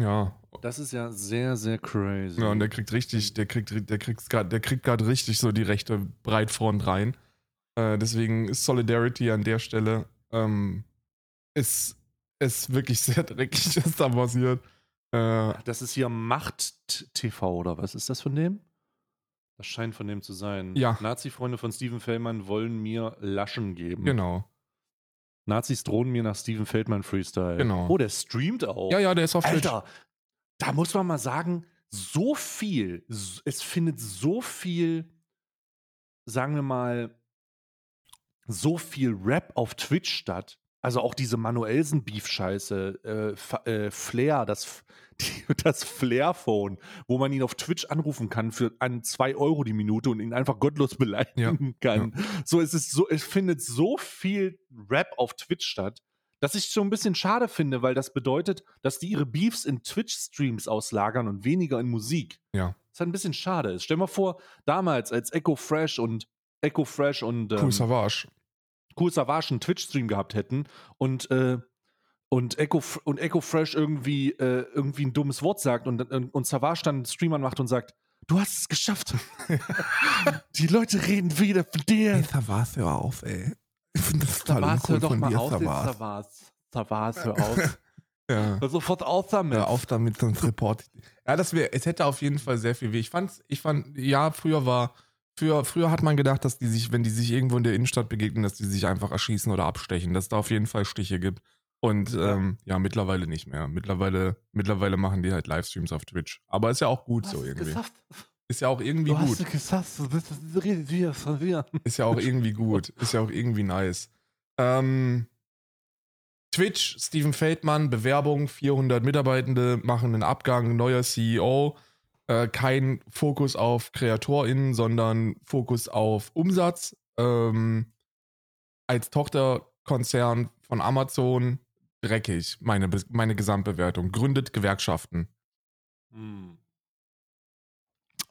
ja. das ist ja sehr, sehr crazy. Ja, und der kriegt richtig, der kriegt, der kriegt gerade, der kriegt gerade richtig so die rechte Breitfront rein. Äh, deswegen ist Solidarity an der Stelle ähm, ist, ist wirklich sehr dreckig, was da passiert. Äh, das ist hier Macht TV oder was ist das von dem? Das scheint von dem zu sein. Ja. Nazi-Freunde von Steven Feldmann wollen mir Laschen geben. genau. Nazis drohen mir nach Steven Feldmann Freestyle. Genau. Oh, der streamt auch. Ja, ja, der ist auf Twitch. Alter, da muss man mal sagen, so viel, es findet so viel, sagen wir mal, so viel Rap auf Twitch statt. Also auch diese Manuelsen-Beef-Scheiße, äh, äh, Flair, das, die, das Flair-Phone, wo man ihn auf Twitch anrufen kann für an 2 Euro die Minute und ihn einfach gottlos beleidigen kann. So, es ist so, es findet so viel Rap auf Twitch statt, dass ich so ein bisschen schade finde, weil das bedeutet, dass die ihre Beefs in Twitch-Streams auslagern und weniger in Musik. Ja. Was halt ein bisschen schade ist. Stell mal vor, damals, als Echo Fresh und Echo Fresh und ähm, Cool Savage. Cool Savage einen Twitch-Stream gehabt hätten und äh, und Echo, und Echo Fresh irgendwie, äh, irgendwie ein dummes Wort sagt und, und, und Savage dann einen Stream anmacht und sagt, du hast es geschafft. Die Leute reden wieder von dir. Ey, Savas, hör auf, ey. Ich finde das total Savage, hör doch mal dir, auf, Savas. Savage. Savage, hör auf. Ja. Hör sofort auf damit. Hör auf damit, sonst report ich. Ja, das wäre, es hätte auf jeden Fall sehr viel weh. Ich fand's, ich fand, ja, früher war, früher, früher hat man gedacht, dass die sich, wenn die sich irgendwo in der Innenstadt begegnen, dass die sich einfach erschießen oder abstechen, dass es da auf jeden Fall Stiche gibt. Und ähm, ja, mittlerweile nicht mehr. Mittlerweile, mittlerweile machen die halt Livestreams auf Twitch. Aber ist ja auch gut so hast es irgendwie. geschafft. Ist ja auch irgendwie Du hast gut. es geschafft. Du bist- von mir. Ist ja auch irgendwie gut. Ist ja auch irgendwie nice. Ähm, Twitch, Steven Feldmann, Bewerbung, 400 Mitarbeitende machen einen Abgang, neuer CEO. Äh, kein Fokus auf KreatorInnen, sondern Fokus auf Umsatz. Ähm, als Tochterkonzern von Amazon dreckig, meine, meine Gesamtbewertung. Gründet Gewerkschaften. Hm.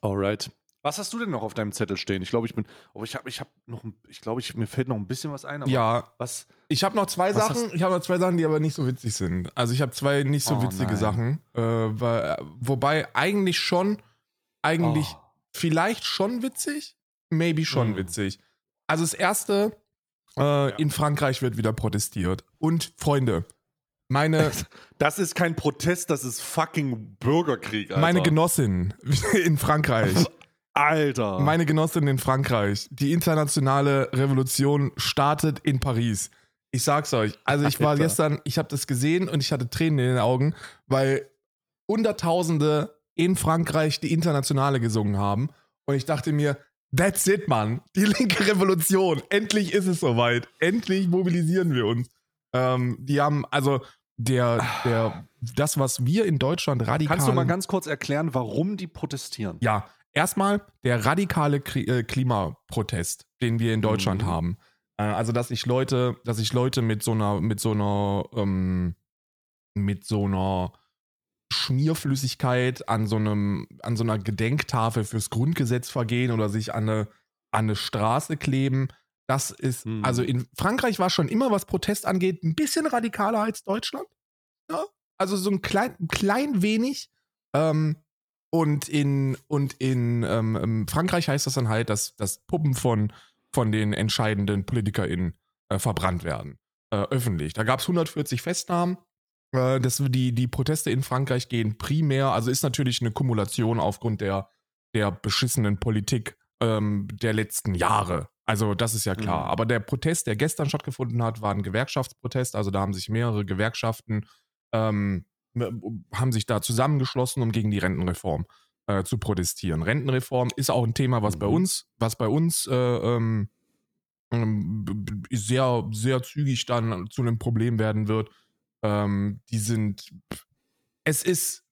Alright. Was hast du denn noch auf deinem Zettel stehen? Ich glaube, ich bin. Oh, ich habe ich hab noch. Ich glaube, ich, mir fällt noch ein bisschen was ein. Aber Ja, Was? Ich habe noch zwei Sachen, ich habe noch zwei Sachen, die aber nicht so witzig sind. Also ich habe zwei nicht so Oh, witzige nein. Sachen, äh, weil, wobei eigentlich schon, eigentlich Oh. vielleicht schon witzig, maybe schon Hm. witzig. Also das erste, äh, in Frankreich wird wieder protestiert. Und Freunde, meine, Das ist kein Protest, das ist fucking Bürgerkrieg. Alter. meine Genossin in Frankreich. Alter. Meine Genossin in Frankreich. Die internationale Revolution startet in Paris. Ich sag's euch. Also ich war Alter. gestern, ich habe das gesehen und ich hatte Tränen in den Augen, weil Hunderttausende in Frankreich die Internationale gesungen haben. Und ich dachte mir, that's it, Mann. Die linke Revolution. Endlich ist es soweit. Endlich mobilisieren wir uns. Ähm, die haben, also der, der, das, was wir in Deutschland radikal. Kannst du mal ganz kurz erklären, warum die protestieren? Ja, erstmal der radikale äh, Klimaprotest, den wir in Deutschland Mhm. haben. Äh, also, dass sich Leute, dass sich Leute mit so einer, mit so einer, ähm, mit so einer Schmierflüssigkeit an so einem, an so einer Gedenktafel fürs Grundgesetz vergehen oder sich an eine, an eine Straße kleben. Das ist, Mhm. also in Frankreich war schon immer, was Protest angeht, ein bisschen radikaler als Deutschland. Ja? Also so ein klein, ein klein wenig. Ähm, und in, und in ähm, ähm, Frankreich heißt das dann halt, dass, dass Puppen von, von den entscheidenden PolitikerInnen äh, verbrannt werden. Äh, öffentlich. Da gab es 140 Festnahmen. Äh, das, die, die Proteste in Frankreich gehen primär, also ist natürlich eine Kumulation aufgrund der, der beschissenen Politik ähm, der letzten Jahre. Also das ist ja klar. Mhm. Aber der Protest, der gestern stattgefunden hat, war ein Gewerkschaftsprotest. Also da haben sich mehrere Gewerkschaften ähm, haben sich da zusammengeschlossen, um gegen die Rentenreform äh, zu protestieren. Rentenreform ist auch ein Thema, was bei Mhm. uns, was bei uns äh, ähm, ähm, sehr, sehr zügig dann zu einem Problem werden wird. Ähm, die sind, es ist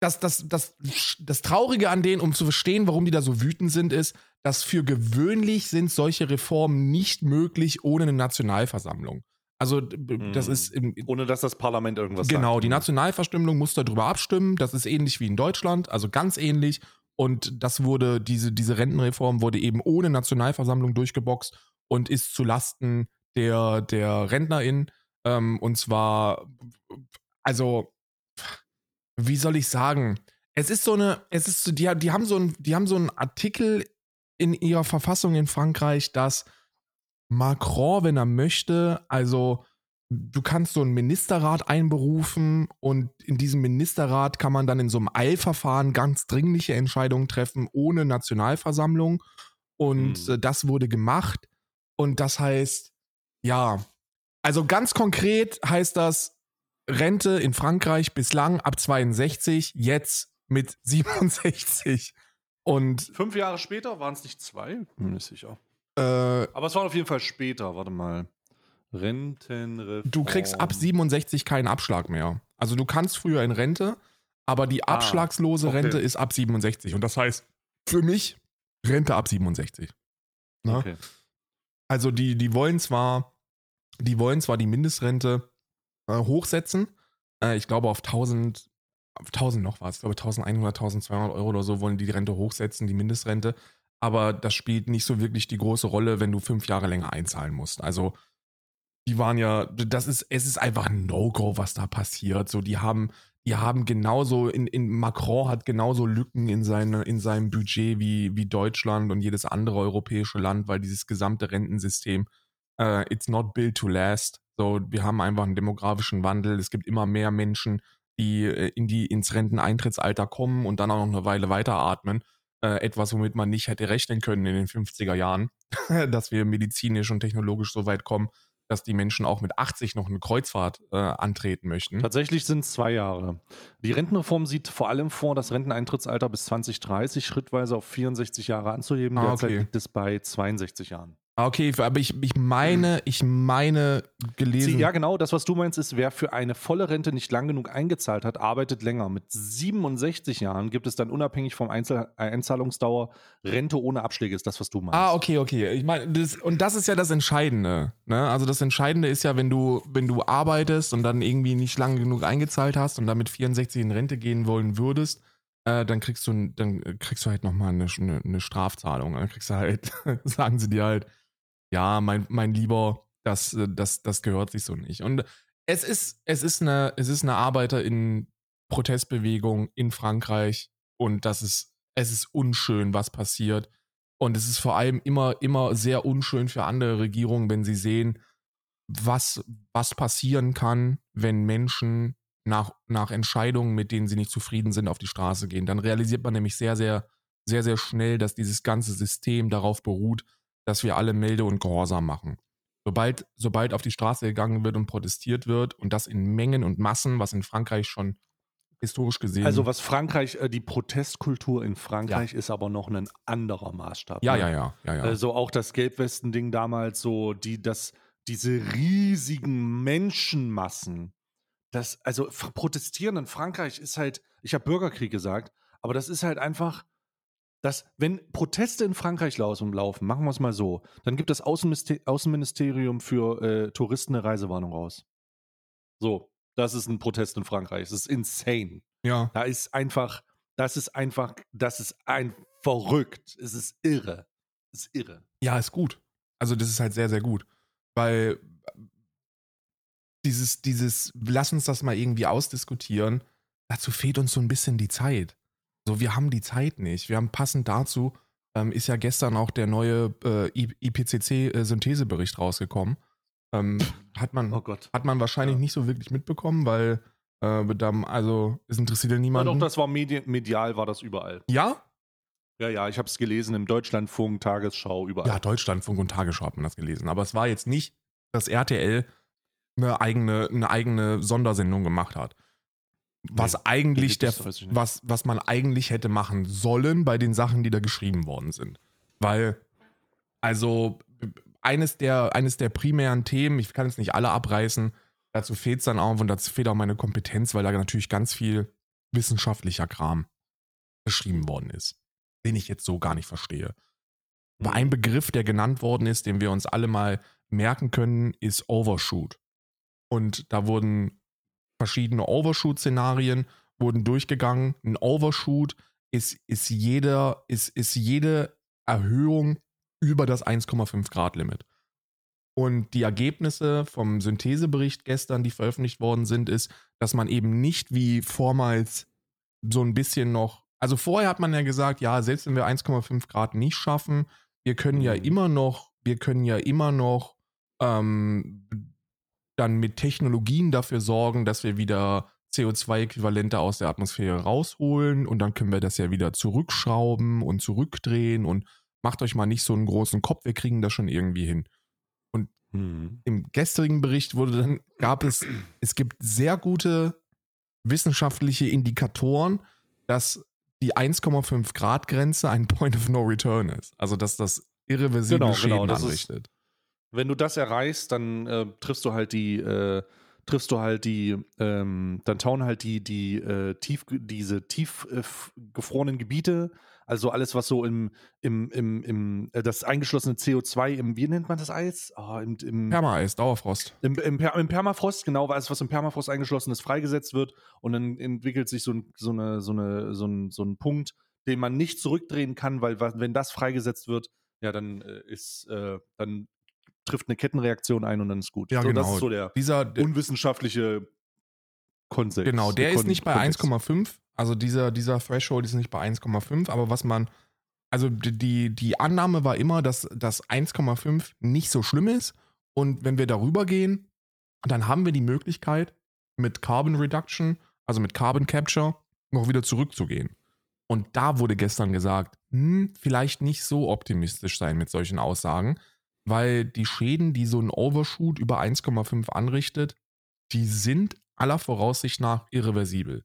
das, das, das, das Traurige an denen, um zu verstehen, warum die da so wütend sind, ist, dass für gewöhnlich sind solche Reformen nicht möglich ohne eine Nationalversammlung. Also das Mhm. ist im, Ohne dass das Parlament irgendwas Genau, sagt. die Nationalverständigung muss darüber abstimmen. Das ist ähnlich wie in Deutschland, also ganz ähnlich. Und das wurde, diese, diese Rentenreform wurde eben ohne Nationalversammlung durchgeboxt und ist zu Lasten der, der RentnerInnen. Ähm, und zwar, also, wie soll ich sagen? Es ist so eine, es ist so, die, die haben so ein, die haben so einen Artikel in ihrer Verfassung in Frankreich, dass Macron, wenn er möchte, also du kannst so einen Ministerrat einberufen und in diesem Ministerrat kann man dann in so einem Eilverfahren ganz dringliche Entscheidungen treffen ohne Nationalversammlung. Und Mhm. das wurde gemacht. Und das heißt, ja, also ganz konkret heißt das Rente in Frankreich bislang ab 62, jetzt mit 67. Und Fünf Jahre später waren es nicht zwei? Bin mir sicher. Äh, Aber es war auf jeden Fall später. Warte mal. Rentenreform. Du kriegst ab 67 keinen Abschlag mehr. Also du kannst früher in Rente, aber die Ah, abschlagslose okay. Rente ist ab 67. Und das heißt für mich Rente ab 67. Ne? Okay. Also die, die wollen zwar, die wollen zwar die Mindestrente äh, hochsetzen. Äh, ich glaube auf 1000, auf 1000 noch was. Ich glaube 1100, 1200 Euro oder so wollen die die Rente hochsetzen, die Mindestrente. Aber das spielt nicht so wirklich die große Rolle, wenn du fünf Jahre länger einzahlen musst. Also die waren ja, das ist, es ist einfach ein No-Go, was da passiert. So, die haben, die haben genauso, in, in Macron hat genauso Lücken in, seine, in seinem Budget wie, wie Deutschland und jedes andere europäische Land, weil dieses gesamte Rentensystem, uh, it's not built to last. So, wir haben einfach einen demografischen Wandel. Es gibt immer mehr Menschen, die äh, in die, ins Renteneintrittsalter kommen und dann auch noch eine Weile weiteratmen. Äh, etwas, womit man nicht hätte rechnen können in den 50er Jahren, dass wir medizinisch und technologisch so weit kommen, dass die Menschen auch mit 80 noch eine Kreuzfahrt äh, antreten möchten. Tatsächlich sind es zwei Jahre. Die Rentenreform sieht vor allem vor, das Renteneintrittsalter bis 2030 schrittweise auf 64 Jahre anzuheben. Ah, Derzeit okay. liegt es bei 62 Jahren. Ah, Okay, aber ich, ich meine, ich meine gelesen. Ja, genau, das, was du meinst, ist, wer für eine volle Rente nicht lang genug eingezahlt hat, arbeitet länger. Mit 67 Jahren gibt es dann unabhängig vom Einzel äh, Einzahlungsdauer Rente ohne Abschläge, ist das, was du meinst. Ah, okay, okay. Ich meine, das, und das ist ja das Entscheidende. Ne? Also das Entscheidende ist ja, wenn du, wenn du arbeitest und dann irgendwie nicht lange genug eingezahlt hast und dann mit 64 in Rente gehen wollen würdest, äh, dann kriegst du, dann kriegst du halt nochmal eine, eine, eine Strafzahlung. Dann kriegst du halt, sagen sie dir halt, ja, mein, mein Lieber, das, äh, das, das gehört sich so nicht. Und es ist, es ist eine, es ist eine Arbeiter in Protestbewegung in Frankreich und das ist, es ist unschön, was passiert. Und es ist vor allem immer, immer sehr unschön für andere Regierungen, wenn sie sehen, was, was passieren kann, wenn Menschen nach, nach Entscheidungen, mit denen sie nicht zufrieden sind, auf die Straße gehen. Dann realisiert man nämlich sehr, sehr, sehr, sehr schnell, dass dieses ganze System darauf beruht, dass wir alle Melde und Gehorsam machen. Sobald, sobald auf die Straße gegangen wird und protestiert wird und das in Mengen und Massen, was in Frankreich schon historisch gesehen. Also was Frankreich, äh, die Protestkultur in Frankreich ist aber noch ein anderer Maßstab. ja, ne? ja, ja, ja, ja. Also auch das Gelbwesten-Ding damals so, die, das, diese riesigen Menschenmassen. Das, also protestieren in Frankreich ist halt, ich habe Bürgerkrieg gesagt, aber das ist halt einfach, dass, wenn Proteste in Frankreich laufen, machen wir es mal so, dann gibt das Außenminister Außenministerium für äh, Touristen eine Reisewarnung raus. So, das ist ein Protest in Frankreich. Das ist insane. ja. Da ist einfach, das ist einfach, das ist ein verrückt. Es ist irre. Es ist irre. Ja, ist gut. Also das ist halt sehr, sehr gut. Weil dieses, dieses, lass uns das mal irgendwie ausdiskutieren, dazu fehlt uns so ein bisschen die Zeit. So, wir haben die Zeit nicht. Wir haben passend dazu, ähm, ist ja gestern auch der neue äh, IPCC-Synthesebericht rausgekommen. Ähm, hat man, Oh Gott. hat man wahrscheinlich Ja. nicht so wirklich mitbekommen, weil äh, also es interessiert ja Ja, niemanden. doch, das war medi medial, war das überall. ja? Ja, ja, ich habe es gelesen im Deutschlandfunk, Tagesschau, überall. Ja, Deutschlandfunk und Tagesschau hat man das gelesen. Aber es war jetzt nicht, dass RTL eine eigene, eine eigene Sondersendung gemacht hat. Was Nee, eigentlich der, was, was man eigentlich hätte machen sollen bei den Sachen, die da geschrieben worden sind. Weil, also, eines der, eines der primären Themen, ich kann jetzt nicht alle abreißen, dazu fehlt es dann auch und dazu fehlt auch meine Kompetenz, weil da natürlich ganz viel wissenschaftlicher Kram beschrieben worden ist, den ich jetzt so gar nicht verstehe. Aber ein Begriff, der genannt worden ist, den wir uns alle mal merken können, ist Overshoot. Und da wurden verschiedene Overshoot-Szenarien wurden durchgegangen. Ein Overshoot ist, ist, jeder, ist, ist jede Erhöhung über das 1,5 Grad Limit. Und die Ergebnisse vom Synthesebericht gestern, die veröffentlicht worden sind, ist, dass man eben nicht wie vormals so ein bisschen noch, also vorher hat man ja gesagt, ja, selbst wenn wir 1,5 Grad nicht schaffen, wir können ja Mhm. immer noch, wir können ja immer noch ähm, dann mit Technologien dafür sorgen, dass wir wieder CO2-Äquivalente aus der Atmosphäre rausholen und dann können wir das ja wieder zurückschrauben und zurückdrehen und macht euch mal nicht so einen großen Kopf, wir kriegen das schon irgendwie hin. Hm. Im gestrigen Bericht wurde dann, gab es, es gibt sehr gute wissenschaftliche Indikatoren, dass die 1,5 Grad Grenze ein Point of No Return ist. Also dass das irreversible Genau, Schäden genau, das ist- anrichtet. Wenn du das erreichst, dann äh, triffst du halt die, äh, triffst du halt die, ähm, dann tauen halt die, die äh, tief, diese tief äh, gefrorenen Gebiete, also alles, was so im, im, im, im äh, das eingeschlossene CO2 im, wie nennt man das Eis? Ah, im, im, Permaeis, Dauerfrost. Im, im, Per- im Permafrost, genau, alles, was im Permafrost eingeschlossen ist, freigesetzt wird und dann entwickelt sich so ein, so eine, so eine, so ein, so ein Punkt, den man nicht zurückdrehen kann, weil wenn das freigesetzt wird, ja, dann äh, ist, äh, dann trifft eine Kettenreaktion ein und dann ist gut. Ja, so, genau. Das ist so der Dieser, der, unwissenschaftliche Konsens. genau, der ist Kon- nicht bei Kontext. 1,5. Also dieser, dieser Threshold ist nicht bei 1,5. Aber was man, also die- die, die Annahme war immer, dass das 1,5 nicht so schlimm ist. Und wenn wir darüber gehen, dann haben wir die Möglichkeit, mit Carbon Reduction, also mit Carbon Capture, noch wieder zurückzugehen. Und da wurde gestern gesagt, hm, vielleicht nicht so optimistisch sein mit solchen Aussagen, weil die Schäden, die so ein Overshoot über 1,5 anrichtet, die sind aller Voraussicht nach irreversibel.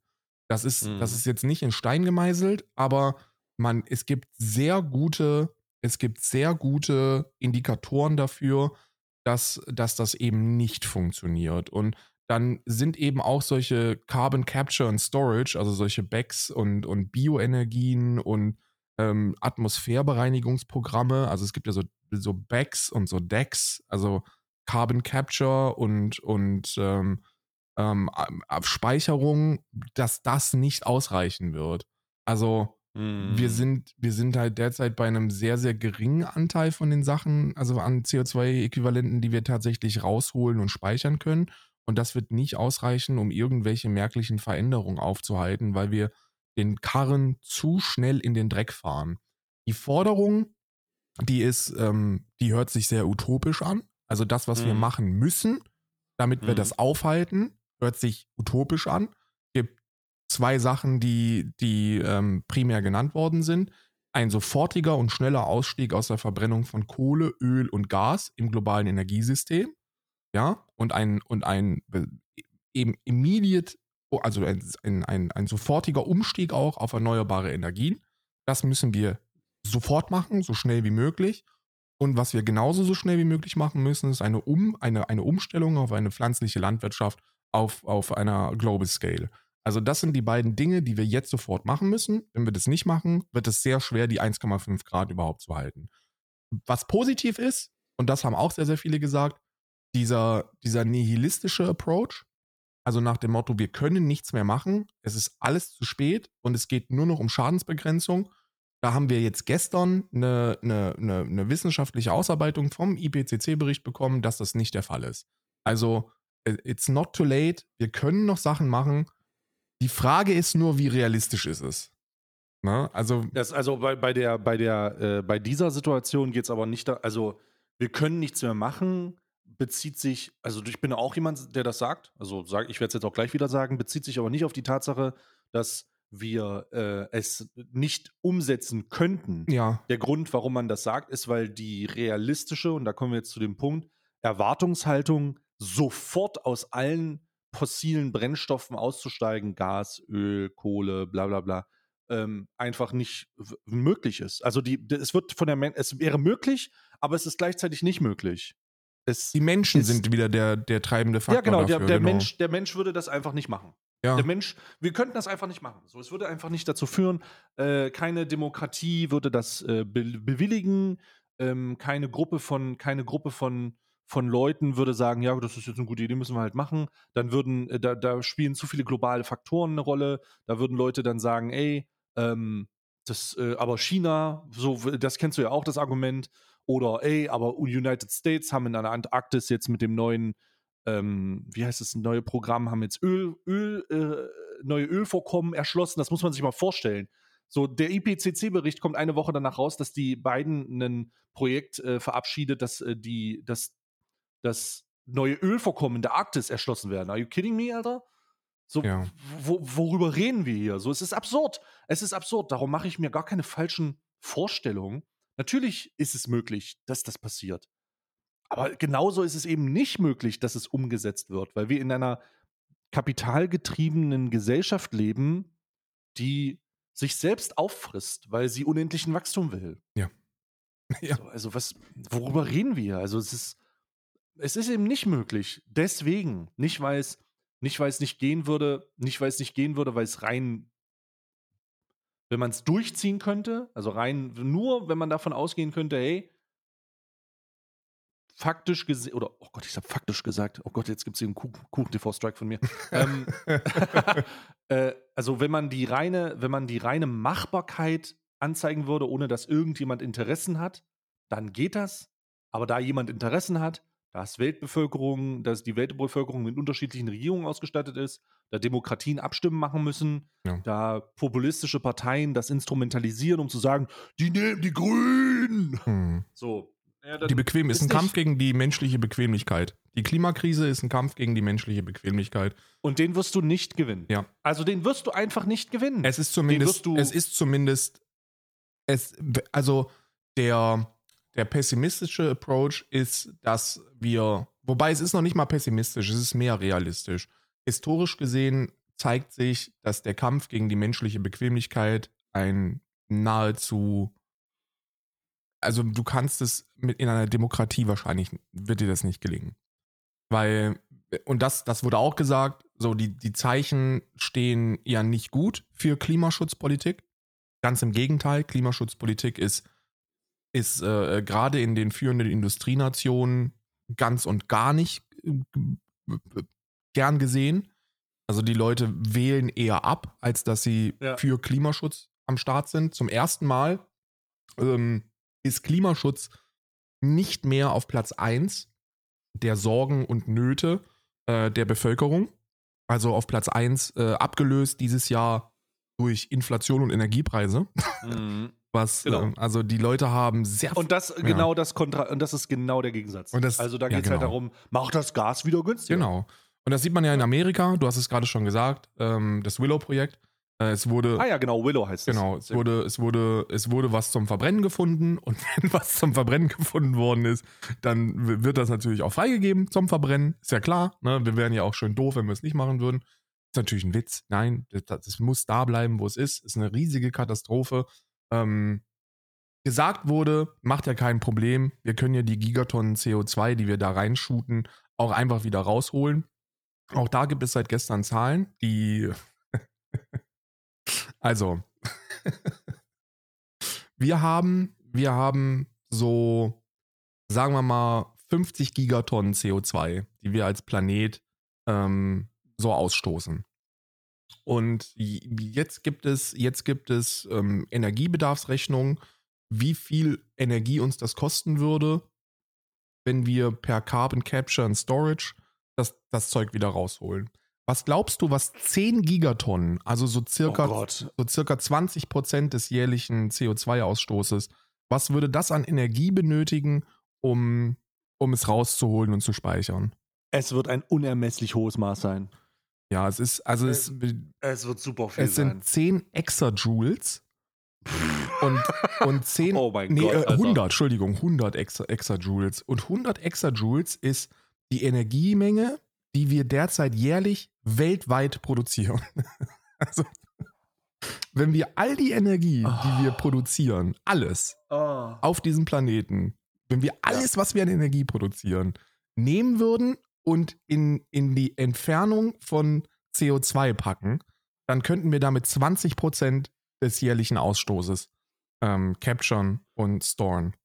Das ist, Mhm. das ist jetzt nicht in Stein gemeißelt, aber man, es gibt sehr gute, es gibt sehr gute Indikatoren dafür, dass, dass das eben nicht funktioniert. Und dann sind eben auch solche Carbon Capture and Storage, also solche BECS und, und Bioenergien und ähm, Atmosphärbereinigungsprogramme. Also es gibt ja so, so BECS und so DECS, also Carbon Capture und, und ähm, ähm, Ab- Speicherung, dass das nicht ausreichen wird. Also Mhm. wir sind, wir sind halt derzeit bei einem sehr, sehr geringen Anteil von den Sachen, also an CO2-Äquivalenten, die wir tatsächlich rausholen und speichern können. Und das wird nicht ausreichen, um irgendwelche merklichen Veränderungen aufzuhalten, weil wir den Karren zu schnell in den Dreck fahren. Die Forderung, die ist, ähm, die hört sich sehr utopisch an. Also das, was wir Mhm. machen müssen, damit wir Mhm. das aufhalten, hört sich utopisch an. Gibt zwei Sachen, die, die ähm, primär genannt worden sind. Ein sofortiger und schneller Ausstieg aus der Verbrennung von Kohle, Öl und Gas im globalen Energiesystem. Ja, und ein, und ein äh, eben immediate, also ein, ein, ein, ein sofortiger Umstieg auch auf erneuerbare Energien. Das müssen wir sofort machen, so schnell wie möglich. Und was wir genauso so schnell wie möglich machen müssen, ist eine, um, eine, eine Umstellung auf eine pflanzliche Landwirtschaft auf, auf einer Global Scale. Also das sind die beiden Dinge, die wir jetzt sofort machen müssen. Wenn wir das nicht machen, wird es sehr schwer, die 1,5 Grad überhaupt zu halten. Was positiv ist, und das haben auch sehr, sehr viele gesagt, dieser, dieser nihilistische Approach, also nach dem Motto, wir können nichts mehr machen, es ist alles zu spät und es geht nur noch um Schadensbegrenzung. Da haben wir jetzt gestern eine, eine, eine, eine wissenschaftliche Ausarbeitung vom IPCC-Bericht bekommen, dass das nicht der Fall ist. Also, äh, it's not too late. Wir können noch Sachen machen. Die Frage ist nur, wie realistisch ist es? Ne? Also, Das, also bei, bei der, bei der, äh, bei dieser Situation geht es aber nicht da, also wir können nichts mehr machen, bezieht sich, also ich bin auch jemand, der das sagt, also sag, ich werde es jetzt auch gleich wieder sagen, bezieht sich aber nicht auf die Tatsache, dass wir äh, es nicht umsetzen könnten. ja, Der Grund, warum man das sagt, ist, weil die realistische, und da kommen wir jetzt zu dem Punkt, Erwartungshaltung, sofort aus allen fossilen Brennstoffen auszusteigen, Gas, Öl, Kohle, bla bla bla, ähm, einfach nicht möglich ist. Also die, es wird von der Men es wäre möglich, aber es ist gleichzeitig nicht möglich. Es, die Menschen ist- sind wieder der, der treibende Faktor. ja, genau, der, dafür, der, genau. Mensch, der Mensch würde das einfach nicht machen. Ja. Der Mensch, wir könnten das einfach nicht machen. So, es würde einfach nicht dazu führen, äh, keine Demokratie würde das äh, be bewilligen, ähm, keine Gruppe von, keine Gruppe von, von Leuten würde sagen, ja, das ist jetzt eine gute Idee, müssen wir halt machen. Dann würden, äh, da, da spielen zu viele globale Faktoren eine Rolle. Da würden Leute dann sagen, ey, ähm, das, äh, aber China, so, das kennst du ja auch, das Argument. Oder, ey, aber United States haben in der Antarktis jetzt mit dem neuen ähm, wie heißt es, ein neues Programm, haben jetzt Öl, Öl, äh, neue Ölvorkommen erschlossen. Das muss man sich mal vorstellen. So, der IPCC-Bericht kommt eine Woche danach raus, dass die beiden ein Projekt äh, verabschiedet, dass äh, die, dass, dass neue Ölvorkommen in der Arktis erschlossen werden. Are you kidding me, Alter? So, Ja. wo, worüber reden wir hier? So, es ist absurd. Es ist absurd. Darum mache ich mir gar keine falschen Vorstellungen. Natürlich ist es möglich, dass das passiert. Aber genauso ist es eben nicht möglich, dass es umgesetzt wird, weil wir in einer kapitalgetriebenen Gesellschaft leben, die sich selbst auffrisst, weil sie unendlichen Wachstum will. Ja. Ja. So, also was, worüber reden wir? Also es ist, es ist eben nicht möglich. Deswegen, nicht weil es, nicht weil es nicht gehen würde, nicht weil es nicht gehen würde, weil es rein, wenn man es durchziehen könnte, also rein nur, wenn man davon ausgehen könnte, hey, faktisch gesehen, oder, oh Gott, ich habe faktisch gesagt, oh Gott, jetzt gibt es hier einen Kuchen, Kuchen-TV-Strike von mir. ähm, äh, also wenn man die reine, wenn man die reine Machbarkeit anzeigen würde, ohne dass irgendjemand Interessen hat, dann geht das. Aber da jemand Interessen hat, dass Weltbevölkerung, dass die Weltbevölkerung mit unterschiedlichen Regierungen ausgestattet ist, da Demokratien abstimmen machen müssen, Ja. da populistische Parteien das instrumentalisieren, um zu sagen, die nehmen die Grünen. Hm. So. Ja, Die Bequem ist ein Kampf gegen die menschliche Bequemlichkeit. Die Klimakrise ist ein Kampf gegen die menschliche Bequemlichkeit. Und den wirst du nicht gewinnen. Ja. Also den wirst du einfach nicht gewinnen. Es ist zumindest, es ist zumindest, es, also der, der pessimistische Approach ist, dass wir, wobei es ist noch nicht mal pessimistisch, es ist mehr realistisch. Historisch gesehen zeigt sich, dass der Kampf gegen die menschliche Bequemlichkeit ein nahezu, also du kannst es mit in einer Demokratie wahrscheinlich, wird dir das nicht gelingen. Weil, und das, das wurde auch gesagt, so die, die Zeichen stehen ja nicht gut für Klimaschutzpolitik. Ganz im Gegenteil, Klimaschutzpolitik ist, ist äh, gerade in den führenden Industrienationen ganz und gar nicht äh, gern gesehen. Also die Leute wählen eher ab, als dass sie Ja. für Klimaschutz am Start sind. Zum ersten Mal ähm, ist Klimaschutz nicht mehr auf Platz 1 der Sorgen und Nöte äh, der Bevölkerung. Also auf Platz 1 äh, abgelöst dieses Jahr durch Inflation und Energiepreise. Mhm. Was, Genau. ähm, also die Leute haben sehr Und das genau das Kontra und das ist genau der Gegensatz. Und das- also da ja, geht es halt genau. darum, mach das Gas wieder günstiger. Genau. Und das sieht man ja in Amerika, du hast es gerade schon gesagt, ähm, das Willow-Projekt. Äh, es wurde, Ah ja, genau, Willow heißt es. genau, es wurde, es wurde, es wurde was zum Verbrennen gefunden und wenn was zum Verbrennen gefunden worden ist, dann wird das natürlich auch freigegeben zum Verbrennen. Ist ja klar, ne? Wir wären ja auch schön doof, wenn wir es nicht machen würden. Ist natürlich ein Witz. Nein, das, das muss da bleiben, wo es ist. Ist eine riesige Katastrophe. Ähm, gesagt wurde, macht ja kein Problem. Wir können ja die Gigatonnen CO2, die wir da reinschuten, auch einfach wieder rausholen. Auch da gibt es seit gestern Zahlen, die. also, wir haben, wir haben so, sagen wir mal, 50 Gigatonnen CO2, die wir als Planet ähm, so ausstoßen. Und jetzt gibt es, jetzt gibt es ähm, Energiebedarfsrechnungen, wie viel Energie uns das kosten würde, wenn wir per Carbon Capture and Storage das, das Zeug wieder rausholen. Was glaubst du, was 10 Gigatonnen, also so circa, Oh so circa 20 Prozent des jährlichen CO2-Ausstoßes, was würde das an Energie benötigen, um, um es rauszuholen und zu speichern? Es wird ein unermesslich hohes Maß sein. Ja, es ist, also es, Es wird super viel es sind 10 Exajoules und, und 10, Oh mein nee, Gott, äh, Alter. 100, Entschuldigung, 100 Exa, Exajoules. Und 100 Exajoules ist die Energiemenge, die wir derzeit jährlich weltweit produzieren. also, wenn wir all die Energie, die wir Oh. produzieren, alles Oh. auf diesem Planeten, wenn wir alles, was wir an Energie produzieren, nehmen würden und in, in die Entfernung von CO2 packen, dann könnten wir damit 20% des jährlichen Ausstoßes ähm, capturen und storen.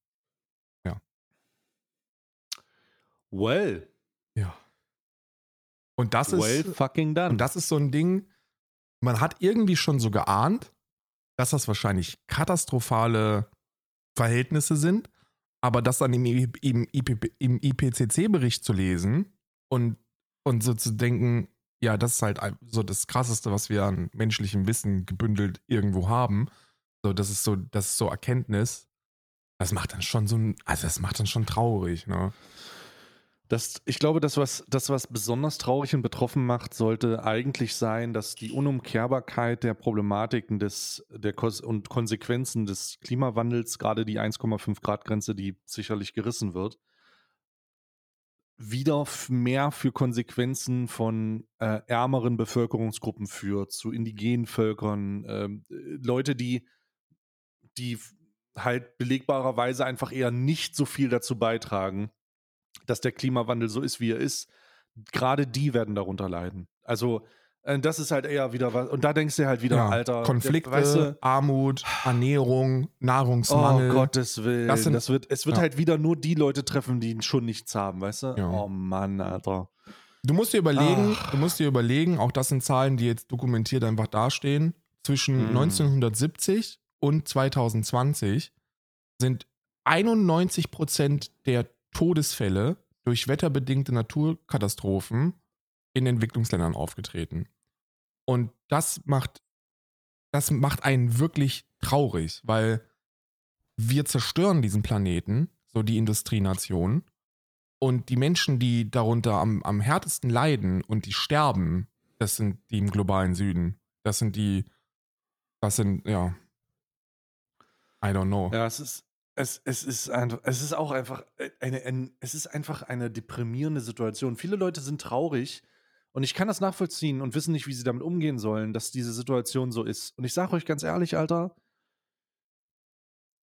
Well, Ja. Und das well ist, fucking done. und das ist so ein Ding, man hat irgendwie schon so geahnt, dass das wahrscheinlich katastrophale Verhältnisse sind, aber das dann im, im, im IPCC-Bericht zu lesen und, und so zu denken, ja, das ist halt so das Krasseste, was wir an menschlichem Wissen gebündelt irgendwo haben. So, das ist so, das ist so Erkenntnis. Das macht dann schon so ein, also das macht dann schon traurig, ne? Das, ich glaube, das was, das, was besonders traurig und betroffen macht, sollte eigentlich sein, dass die Unumkehrbarkeit der Problematiken des, der Kos und Konsequenzen des Klimawandels, gerade die 1,5 Grad Grenze, die sicherlich gerissen wird, wieder mehr für Konsequenzen von äh, ärmeren Bevölkerungsgruppen führt, zu indigenen Völkern, äh, Leute, die, die halt belegbarerweise einfach eher nicht so viel dazu beitragen, dass der Klimawandel so ist, wie er ist, gerade die werden darunter leiden. Also äh, das ist halt eher wieder was. Und da denkst du halt wieder, Ja, Alter, Konflikte, der- weißt du, Armut, Ernährung, Nahrungsmangel. Oh Gottes Willen. Das Das sind- wird, es wird ja. halt wieder nur die Leute treffen, die schon nichts haben, weißt du? Ja. Oh Mann, Alter. Du musst dir überlegen, Ach. du musst dir überlegen, auch das sind Zahlen, die jetzt dokumentiert einfach dastehen. Zwischen Mhm. 1970 und 2020 sind 91 Prozent der Todesfälle durch wetterbedingte Naturkatastrophen in Entwicklungsländern aufgetreten. Und das macht, das macht einen wirklich traurig, weil wir zerstören diesen Planeten, so die Industrienationen. Und die Menschen, die darunter am, am härtesten leiden und die sterben, das sind die im globalen Süden. Das sind die, das sind, ja. I don't know. Ja, es ist, es, es ist einfach, es ist auch einfach eine, ein, es ist einfach eine deprimierende Situation. Viele Leute sind traurig und ich kann das nachvollziehen und wissen nicht, wie sie damit umgehen sollen, dass diese Situation so ist. Und ich sage euch ganz ehrlich, Alter,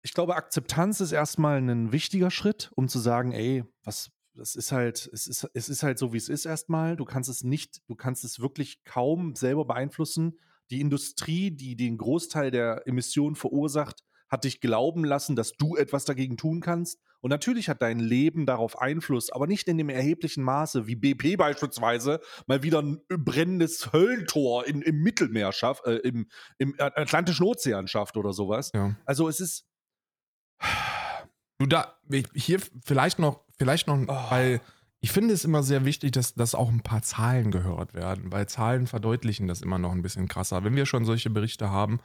ich glaube, Akzeptanz ist erstmal ein wichtiger Schritt, um zu sagen, ey, was, das ist halt, es ist, es ist halt so, wie es ist erstmal. Du kannst es nicht, du kannst es wirklich kaum selber beeinflussen. Die Industrie, die den Großteil der Emissionen verursacht, hat dich glauben lassen, dass du etwas dagegen tun kannst. Und natürlich hat dein Leben darauf Einfluss, aber nicht in dem erheblichen Maße, wie BP beispielsweise mal wieder ein brennendes Höllentor in, im Mittelmeer schafft, äh, im, im Atlantischen Ozean schafft oder sowas. Ja. Also es ist, Du da, hier vielleicht noch, vielleicht noch, oh. weil ich finde es immer sehr wichtig, dass, dass auch ein paar Zahlen gehört werden, weil Zahlen verdeutlichen das immer noch ein bisschen krasser. Wenn wir schon solche Berichte haben,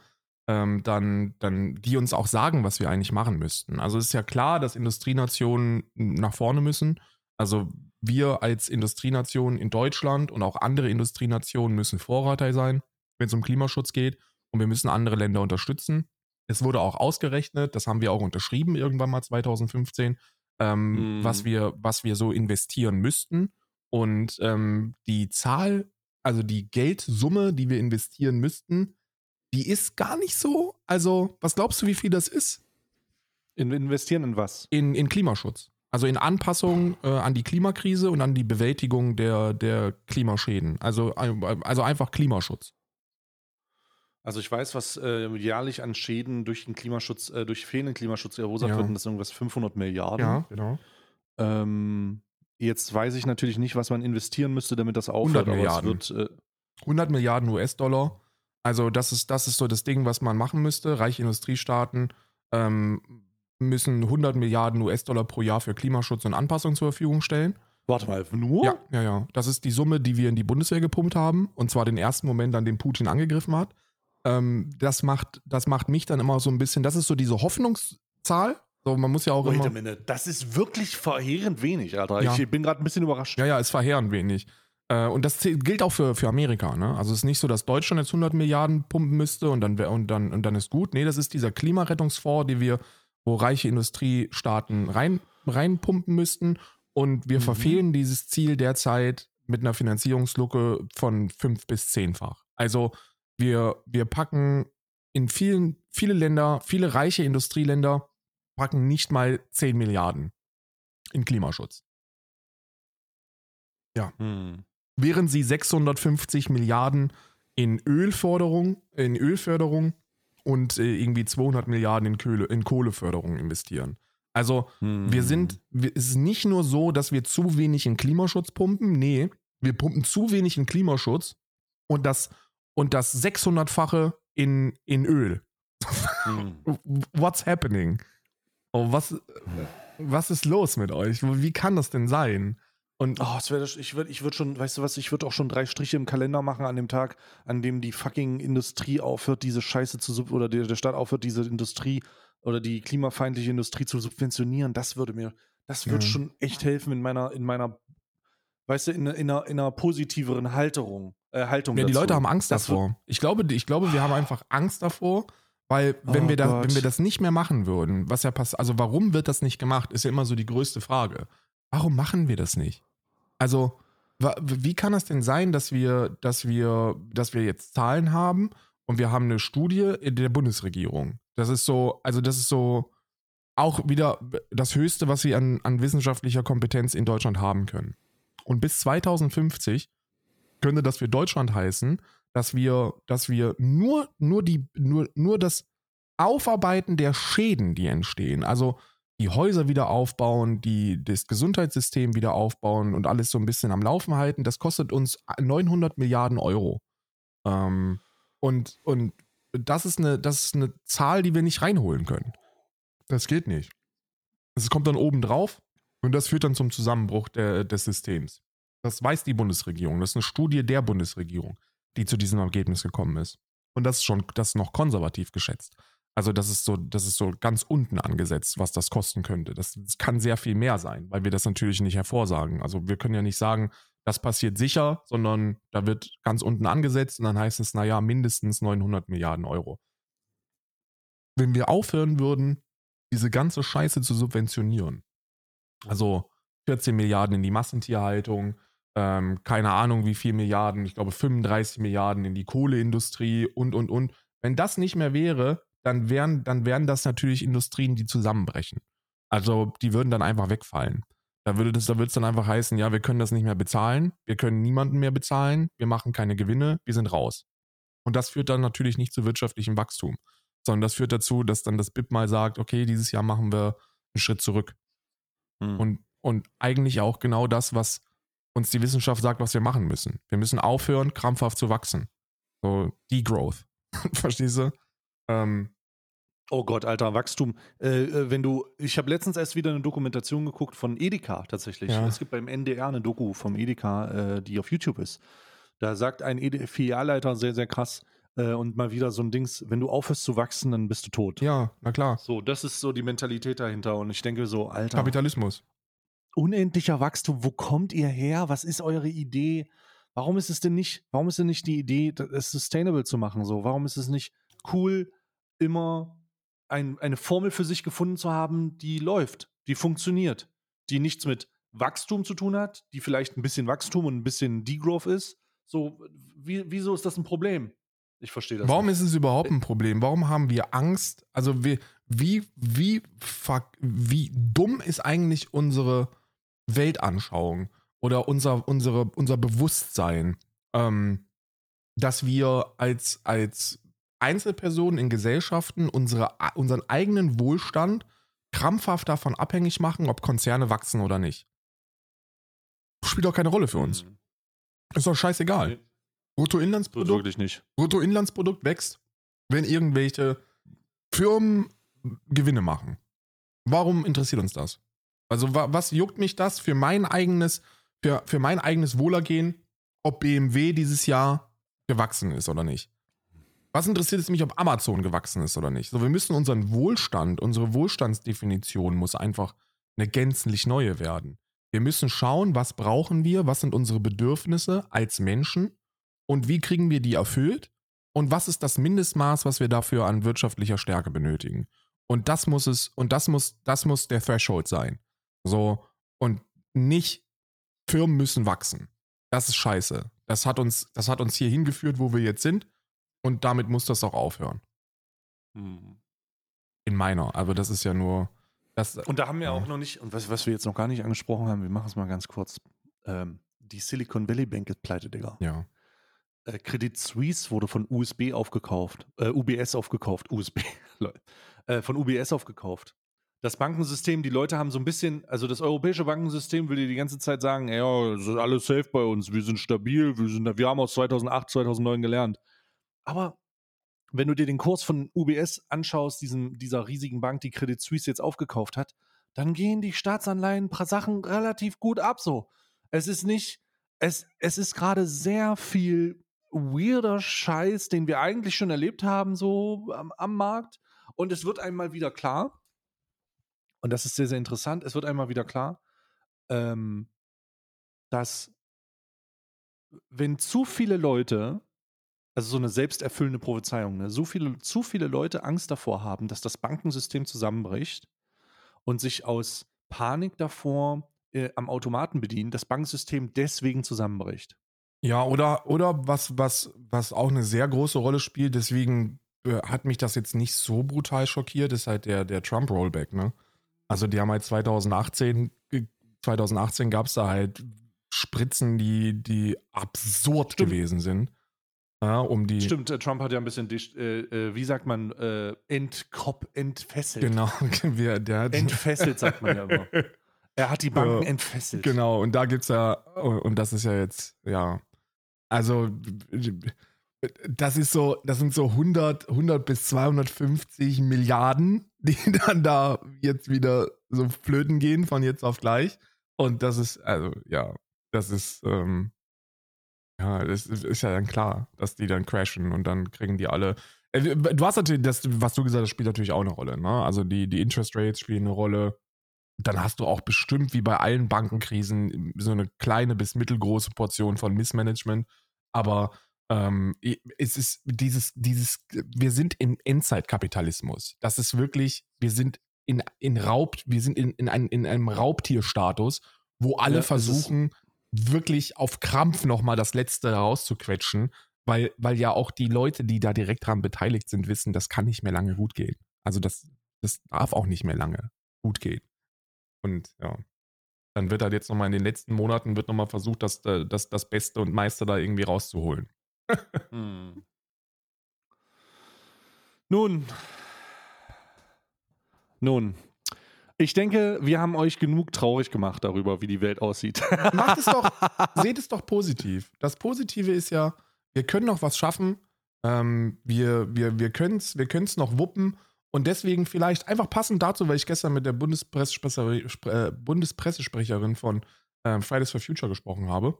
ähm, dann, dann die uns auch sagen, was wir eigentlich machen müssten. Also es ist ja klar, dass Industrienationen nach vorne müssen. Also wir als Industrienation in Deutschland und auch andere Industrienationen müssen Vorreiter sein, wenn es um Klimaschutz geht. Und wir müssen andere Länder unterstützen. Es wurde auch ausgerechnet, das haben wir auch unterschrieben irgendwann mal 2015, ähm, mm. was, wir, was wir so investieren müssten. Und ähm, die Zahl, also die Geldsumme, die wir investieren müssten, die ist gar nicht so. Also, was glaubst du, wie viel das ist? In, investieren in was? In, in Klimaschutz. Also in Anpassung äh, an die Klimakrise und an die Bewältigung der, der Klimaschäden. Also, also einfach Klimaschutz. Also ich weiß, was äh, jährlich an Schäden durch den Klimaschutz, äh, durch fehlenden Klimaschutz verursacht ja. wird, und das sind irgendwas 500 Milliarden. Ja, genau. Ähm, jetzt weiß ich natürlich nicht, was man investieren müsste, damit das aufhört. 100 Milliarden. Wird, äh 100 Milliarden US-Dollar. Also das ist, das ist so das Ding, was man machen müsste. Reiche Industriestaaten ähm, müssen 100 Milliarden US-Dollar pro Jahr für Klimaschutz und Anpassung zur Verfügung stellen. Warte mal, nur? Ja, ja, ja. Das ist die Summe, die wir in die Bundeswehr gepumpt haben. Und zwar den ersten Moment, an dem Putin angegriffen hat. Ähm, das, macht, das macht mich dann immer so ein bisschen, das ist so diese Hoffnungszahl. So, man muss ja auch Wait immer. A minute. Das ist wirklich verheerend wenig, Alter. Ja. Ich bin gerade ein bisschen überrascht. Ja, ja, ist verheerend wenig. Äh, und das gilt auch für, für Amerika. Ne? Also es ist nicht so, dass Deutschland jetzt 100 Milliarden pumpen müsste und dann, und, dann, und dann ist gut. Nee, das ist dieser Klimarettungsfonds, die wir, wo reiche Industriestaaten rein, reinpumpen müssten. Und wir mhm. verfehlen dieses Ziel derzeit mit einer Finanzierungslücke von fünf bis zehnfach. Also wir, wir packen in vielen, viele Länder, viele reiche Industrieländer packen nicht mal 10 Milliarden in Klimaschutz. Ja. Hm. Während sie 650 Milliarden in Ölförderung, in Ölförderung und äh, irgendwie 200 Milliarden in, Köhle, in Kohleförderung investieren. Also hm. wir sind, es ist nicht nur so, dass wir zu wenig in Klimaschutz pumpen, nee, wir pumpen zu wenig in Klimaschutz und das und das 600-fache in, in Öl. Hm. What's happening? Oh, was, was ist los mit euch? Wie kann das denn sein? Und oh, wär, ich würde ich würd schon, weißt du was, ich würde auch schon drei Striche im Kalender machen an dem Tag, an dem die fucking Industrie aufhört, diese Scheiße zu sub oder der, der Staat aufhört, diese Industrie oder die klimafeindliche Industrie zu subventionieren. Das würde mir, das würde ja. schon echt helfen in meiner, in meiner, weißt du, in, in, einer, in einer positiveren Halterung äh, Haltung. Ja, die dazu. Leute haben Angst davor. Ich glaube, ich glaube, wir haben einfach Angst davor, weil wenn, oh wir da, wenn wir das nicht mehr machen würden, was ja passt, also warum wird das nicht gemacht, ist ja immer so die größte Frage. Warum machen wir das nicht? Also, wie kann es denn sein, dass wir, dass wir, dass wir jetzt Zahlen haben und wir haben eine Studie in der Bundesregierung? Das ist so, also das ist so auch wieder das Höchste, was sie an, an wissenschaftlicher Kompetenz in Deutschland haben können. Und bis 2050 könnte das für Deutschland heißen, dass wir, dass wir nur, nur, die, nur, nur das Aufarbeiten der Schäden, die entstehen, also die Häuser wieder aufbauen, die, das Gesundheitssystem wieder aufbauen und alles so ein bisschen am Laufen halten, das kostet uns 900 Milliarden Euro. Ähm, und, und das ist, eine, das ist eine Zahl, die wir nicht reinholen können. Das geht nicht. Es kommt dann oben drauf und das führt dann zum Zusammenbruch der, des Systems. Das weiß die Bundesregierung. Das ist eine Studie der Bundesregierung, die zu diesem Ergebnis gekommen ist. Und das ist schon, das ist noch konservativ geschätzt. Also das ist so, das ist so ganz unten angesetzt, was das kosten könnte. Das, das kann sehr viel mehr sein, weil wir das natürlich nicht hervorsagen. Also wir können ja nicht sagen, das passiert sicher, sondern da wird ganz unten angesetzt und dann heißt es, naja, mindestens 900 Milliarden Euro. Wenn wir aufhören würden, diese ganze Scheiße zu subventionieren, also 14 Milliarden in die Massentierhaltung, ähm, keine Ahnung wie viel Milliarden, ich glaube 35 Milliarden in die Kohleindustrie und, und, und. Wenn das nicht mehr wäre, dann wären, dann wären das natürlich Industrien, die zusammenbrechen. Also die würden dann einfach wegfallen. Da würde das, da es dann einfach heißen, ja, wir können das nicht mehr bezahlen, wir können niemanden mehr bezahlen, wir machen keine Gewinne, wir sind raus. Und das führt dann natürlich nicht zu wirtschaftlichem Wachstum, sondern das führt dazu, dass dann das BIP mal sagt, okay, dieses Jahr machen wir einen Schritt zurück. Hm. Und, und eigentlich auch genau das, was uns die Wissenschaft sagt, was wir machen müssen. Wir müssen aufhören, krampfhaft zu wachsen. So Degrowth. Verstehst du? Ähm, Oh Gott, alter Wachstum. Äh, äh, wenn du, ich habe letztens erst wieder eine Dokumentation geguckt von Edeka tatsächlich. Ja. Es gibt beim NDR eine Doku vom Edeka, äh, die auf YouTube ist. Da sagt ein Filialleiter sehr, sehr krass äh, und mal wieder so ein Dings, wenn du aufhörst zu wachsen, dann bist du tot. Ja, na klar. So, das ist so die Mentalität dahinter und ich denke so, alter. Kapitalismus. Unendlicher Wachstum, wo kommt ihr her? Was ist eure Idee? Warum ist es denn nicht, warum ist denn nicht die Idee, es sustainable zu machen? So, warum ist es nicht cool, immer ein, eine Formel für sich gefunden zu haben, die läuft, die funktioniert, die nichts mit Wachstum zu tun hat, die vielleicht ein bisschen Wachstum und ein bisschen Degrowth ist. So, wie, wieso ist das ein Problem? Ich verstehe das. Warum nicht. ist es überhaupt ein Problem? Warum haben wir Angst? Also, wie, wie, wie, fuck, wie dumm ist eigentlich unsere Weltanschauung oder unser, unsere, unser Bewusstsein, ähm, dass wir als, als Einzelpersonen in Gesellschaften unsere, unseren eigenen Wohlstand krampfhaft davon abhängig machen, ob Konzerne wachsen oder nicht. Spielt doch keine Rolle für uns. Mhm. Ist doch scheißegal. Bruttoinlandsprodukt. Wirklich nicht. Bruttoinlandsprodukt wächst, wenn irgendwelche Firmen Gewinne machen. Warum interessiert uns das? Also, was juckt mich das für mein eigenes, für, für mein eigenes Wohlergehen, ob BMW dieses Jahr gewachsen ist oder nicht? Was interessiert es mich, ob Amazon gewachsen ist oder nicht? So, wir müssen unseren Wohlstand, unsere Wohlstandsdefinition muss einfach eine gänzlich neue werden. Wir müssen schauen, was brauchen wir, was sind unsere Bedürfnisse als Menschen und wie kriegen wir die erfüllt und was ist das Mindestmaß, was wir dafür an wirtschaftlicher Stärke benötigen. Und das muss es, und das muss, das muss der Threshold sein. So, und nicht Firmen müssen wachsen. Das ist scheiße. Das hat uns, das hat uns hier hingeführt, wo wir jetzt sind. Und damit muss das auch aufhören. Hm. In meiner. Aber das ist ja nur. Das, und da haben wir ja. auch noch nicht, und was, was wir jetzt noch gar nicht angesprochen haben, wir machen es mal ganz kurz. Ähm, die Silicon Valley Bank ist pleite, Digga. Ja. Äh, Credit Suisse wurde von USB aufgekauft, äh, UBS aufgekauft, USB, äh, von UBS aufgekauft. Das Bankensystem, die Leute haben so ein bisschen, also das europäische Bankensystem will dir die ganze Zeit sagen, ja, es ist alles safe bei uns, wir sind stabil, wir, sind, wir haben aus 2008, 2009 gelernt. Aber wenn du dir den Kurs von UBS anschaust, diesem, dieser riesigen Bank, die Credit Suisse jetzt aufgekauft hat, dann gehen die Staatsanleihen paar Sachen relativ gut ab so. Es ist nicht, es, es ist gerade sehr viel weirder Scheiß, den wir eigentlich schon erlebt haben, so am, am Markt. Und es wird einmal wieder klar, und das ist sehr, sehr interessant, es wird einmal wieder klar, ähm, dass wenn zu viele Leute also so eine selbsterfüllende Prophezeiung. Ne? So viele, zu viele Leute Angst davor haben, dass das Bankensystem zusammenbricht und sich aus Panik davor äh, am Automaten bedienen, das Bankensystem deswegen zusammenbricht. Ja, oder, oder was, was, was auch eine sehr große Rolle spielt, deswegen äh, hat mich das jetzt nicht so brutal schockiert, ist halt der, der Trump-Rollback, ne? Also die haben halt 2018, 2018 gab es da halt Spritzen, die, die absurd Stimmt. gewesen sind. Ja, um die Stimmt, äh, Trump hat ja ein bisschen, äh, äh, wie sagt man, äh, entkop, entfesselt. Genau, der hat entfesselt, sagt man ja immer. Er hat die Banken ja, entfesselt. Genau, und da gibt es ja, und das ist ja jetzt, ja, also das ist so, das sind so 100, 100 bis 250 Milliarden, die dann da jetzt wieder so flöten gehen von jetzt auf gleich. Und das ist, also ja, das ist, ähm, ja, das ist ja dann klar, dass die dann crashen und dann kriegen die alle. Äh, du hast natürlich, das, was du gesagt hast, spielt natürlich auch eine Rolle. Ne? Also die, die Interest Rates spielen eine Rolle. Dann hast du auch bestimmt, wie bei allen Bankenkrisen, so eine kleine bis mittelgroße Portion von Missmanagement. Aber ähm, es ist dieses, dieses, wir sind im Endzeitkapitalismus. Das ist wirklich, wir sind in, in Raub, wir sind in, in, ein, in einem Raubtierstatus, wo alle ja, versuchen, wirklich auf Krampf nochmal das Letzte rauszuquetschen, weil, weil ja auch die Leute, die da direkt dran beteiligt sind, wissen, das kann nicht mehr lange gut gehen. Also das, das darf auch nicht mehr lange gut gehen. Und ja, dann wird halt jetzt nochmal in den letzten Monaten wird nochmal versucht, das, äh, das, das Beste und Meiste da irgendwie rauszuholen. hm. Nun, nun, ich denke, wir haben euch genug traurig gemacht darüber, wie die Welt aussieht. Macht es doch, seht es doch positiv. Das Positive ist ja, wir können noch was schaffen. Ähm, wir wir, wir können es wir noch wuppen. Und deswegen vielleicht einfach passend dazu, weil ich gestern mit der Bundespressesprecherin, äh, Bundespressesprecherin von äh, Fridays for Future gesprochen habe.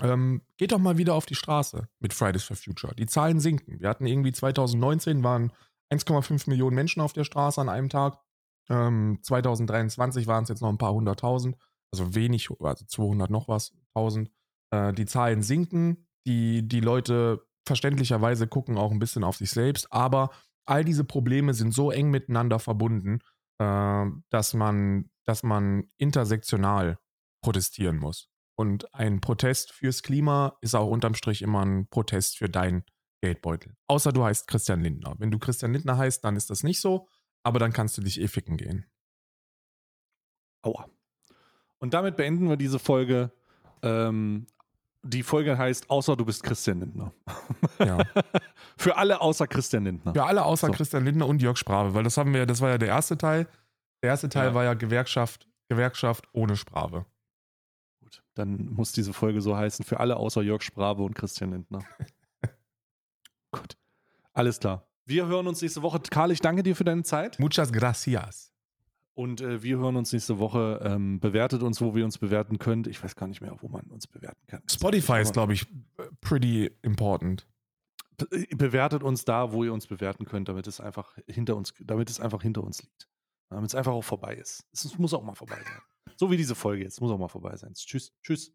Ähm, geht doch mal wieder auf die Straße mit Fridays for Future. Die Zahlen sinken. Wir hatten irgendwie 2019 waren 1,5 Millionen Menschen auf der Straße an einem Tag. Ähm, 2023 waren es jetzt noch ein paar hunderttausend, also wenig, also 200 noch was, 1000. Äh, die Zahlen sinken, die, die Leute verständlicherweise gucken auch ein bisschen auf sich selbst, aber all diese Probleme sind so eng miteinander verbunden, äh, dass, man, dass man intersektional protestieren muss. Und ein Protest fürs Klima ist auch unterm Strich immer ein Protest für dein Geldbeutel. Außer du heißt Christian Lindner. Wenn du Christian Lindner heißt, dann ist das nicht so aber dann kannst du dich eh ficken gehen. Aua. Und damit beenden wir diese Folge. Ähm, die Folge heißt Außer du bist Christian Lindner. Ja. Für alle außer Christian Lindner. Für alle außer so. Christian Lindner und Jörg Sprave, weil das haben wir, das war ja der erste Teil. Der erste Teil ja. war ja Gewerkschaft, Gewerkschaft ohne Sprave. Gut, dann muss diese Folge so heißen, für alle außer Jörg Sprave und Christian Lindner. Gut. Alles klar. Wir hören uns nächste Woche. Karl, ich danke dir für deine Zeit. Muchas gracias. Und äh, wir hören uns nächste Woche. Ähm, bewertet uns, wo wir uns bewerten könnt. Ich weiß gar nicht mehr, wo man uns bewerten kann. Spotify ist, glaube ich, pretty important. Äh, bewertet uns da, wo ihr uns bewerten könnt, damit es einfach hinter uns, damit es einfach hinter uns liegt. Damit es einfach auch vorbei ist. Es muss auch mal vorbei sein. So wie diese Folge jetzt. Muss auch mal vorbei sein. Tschüss. Tschüss.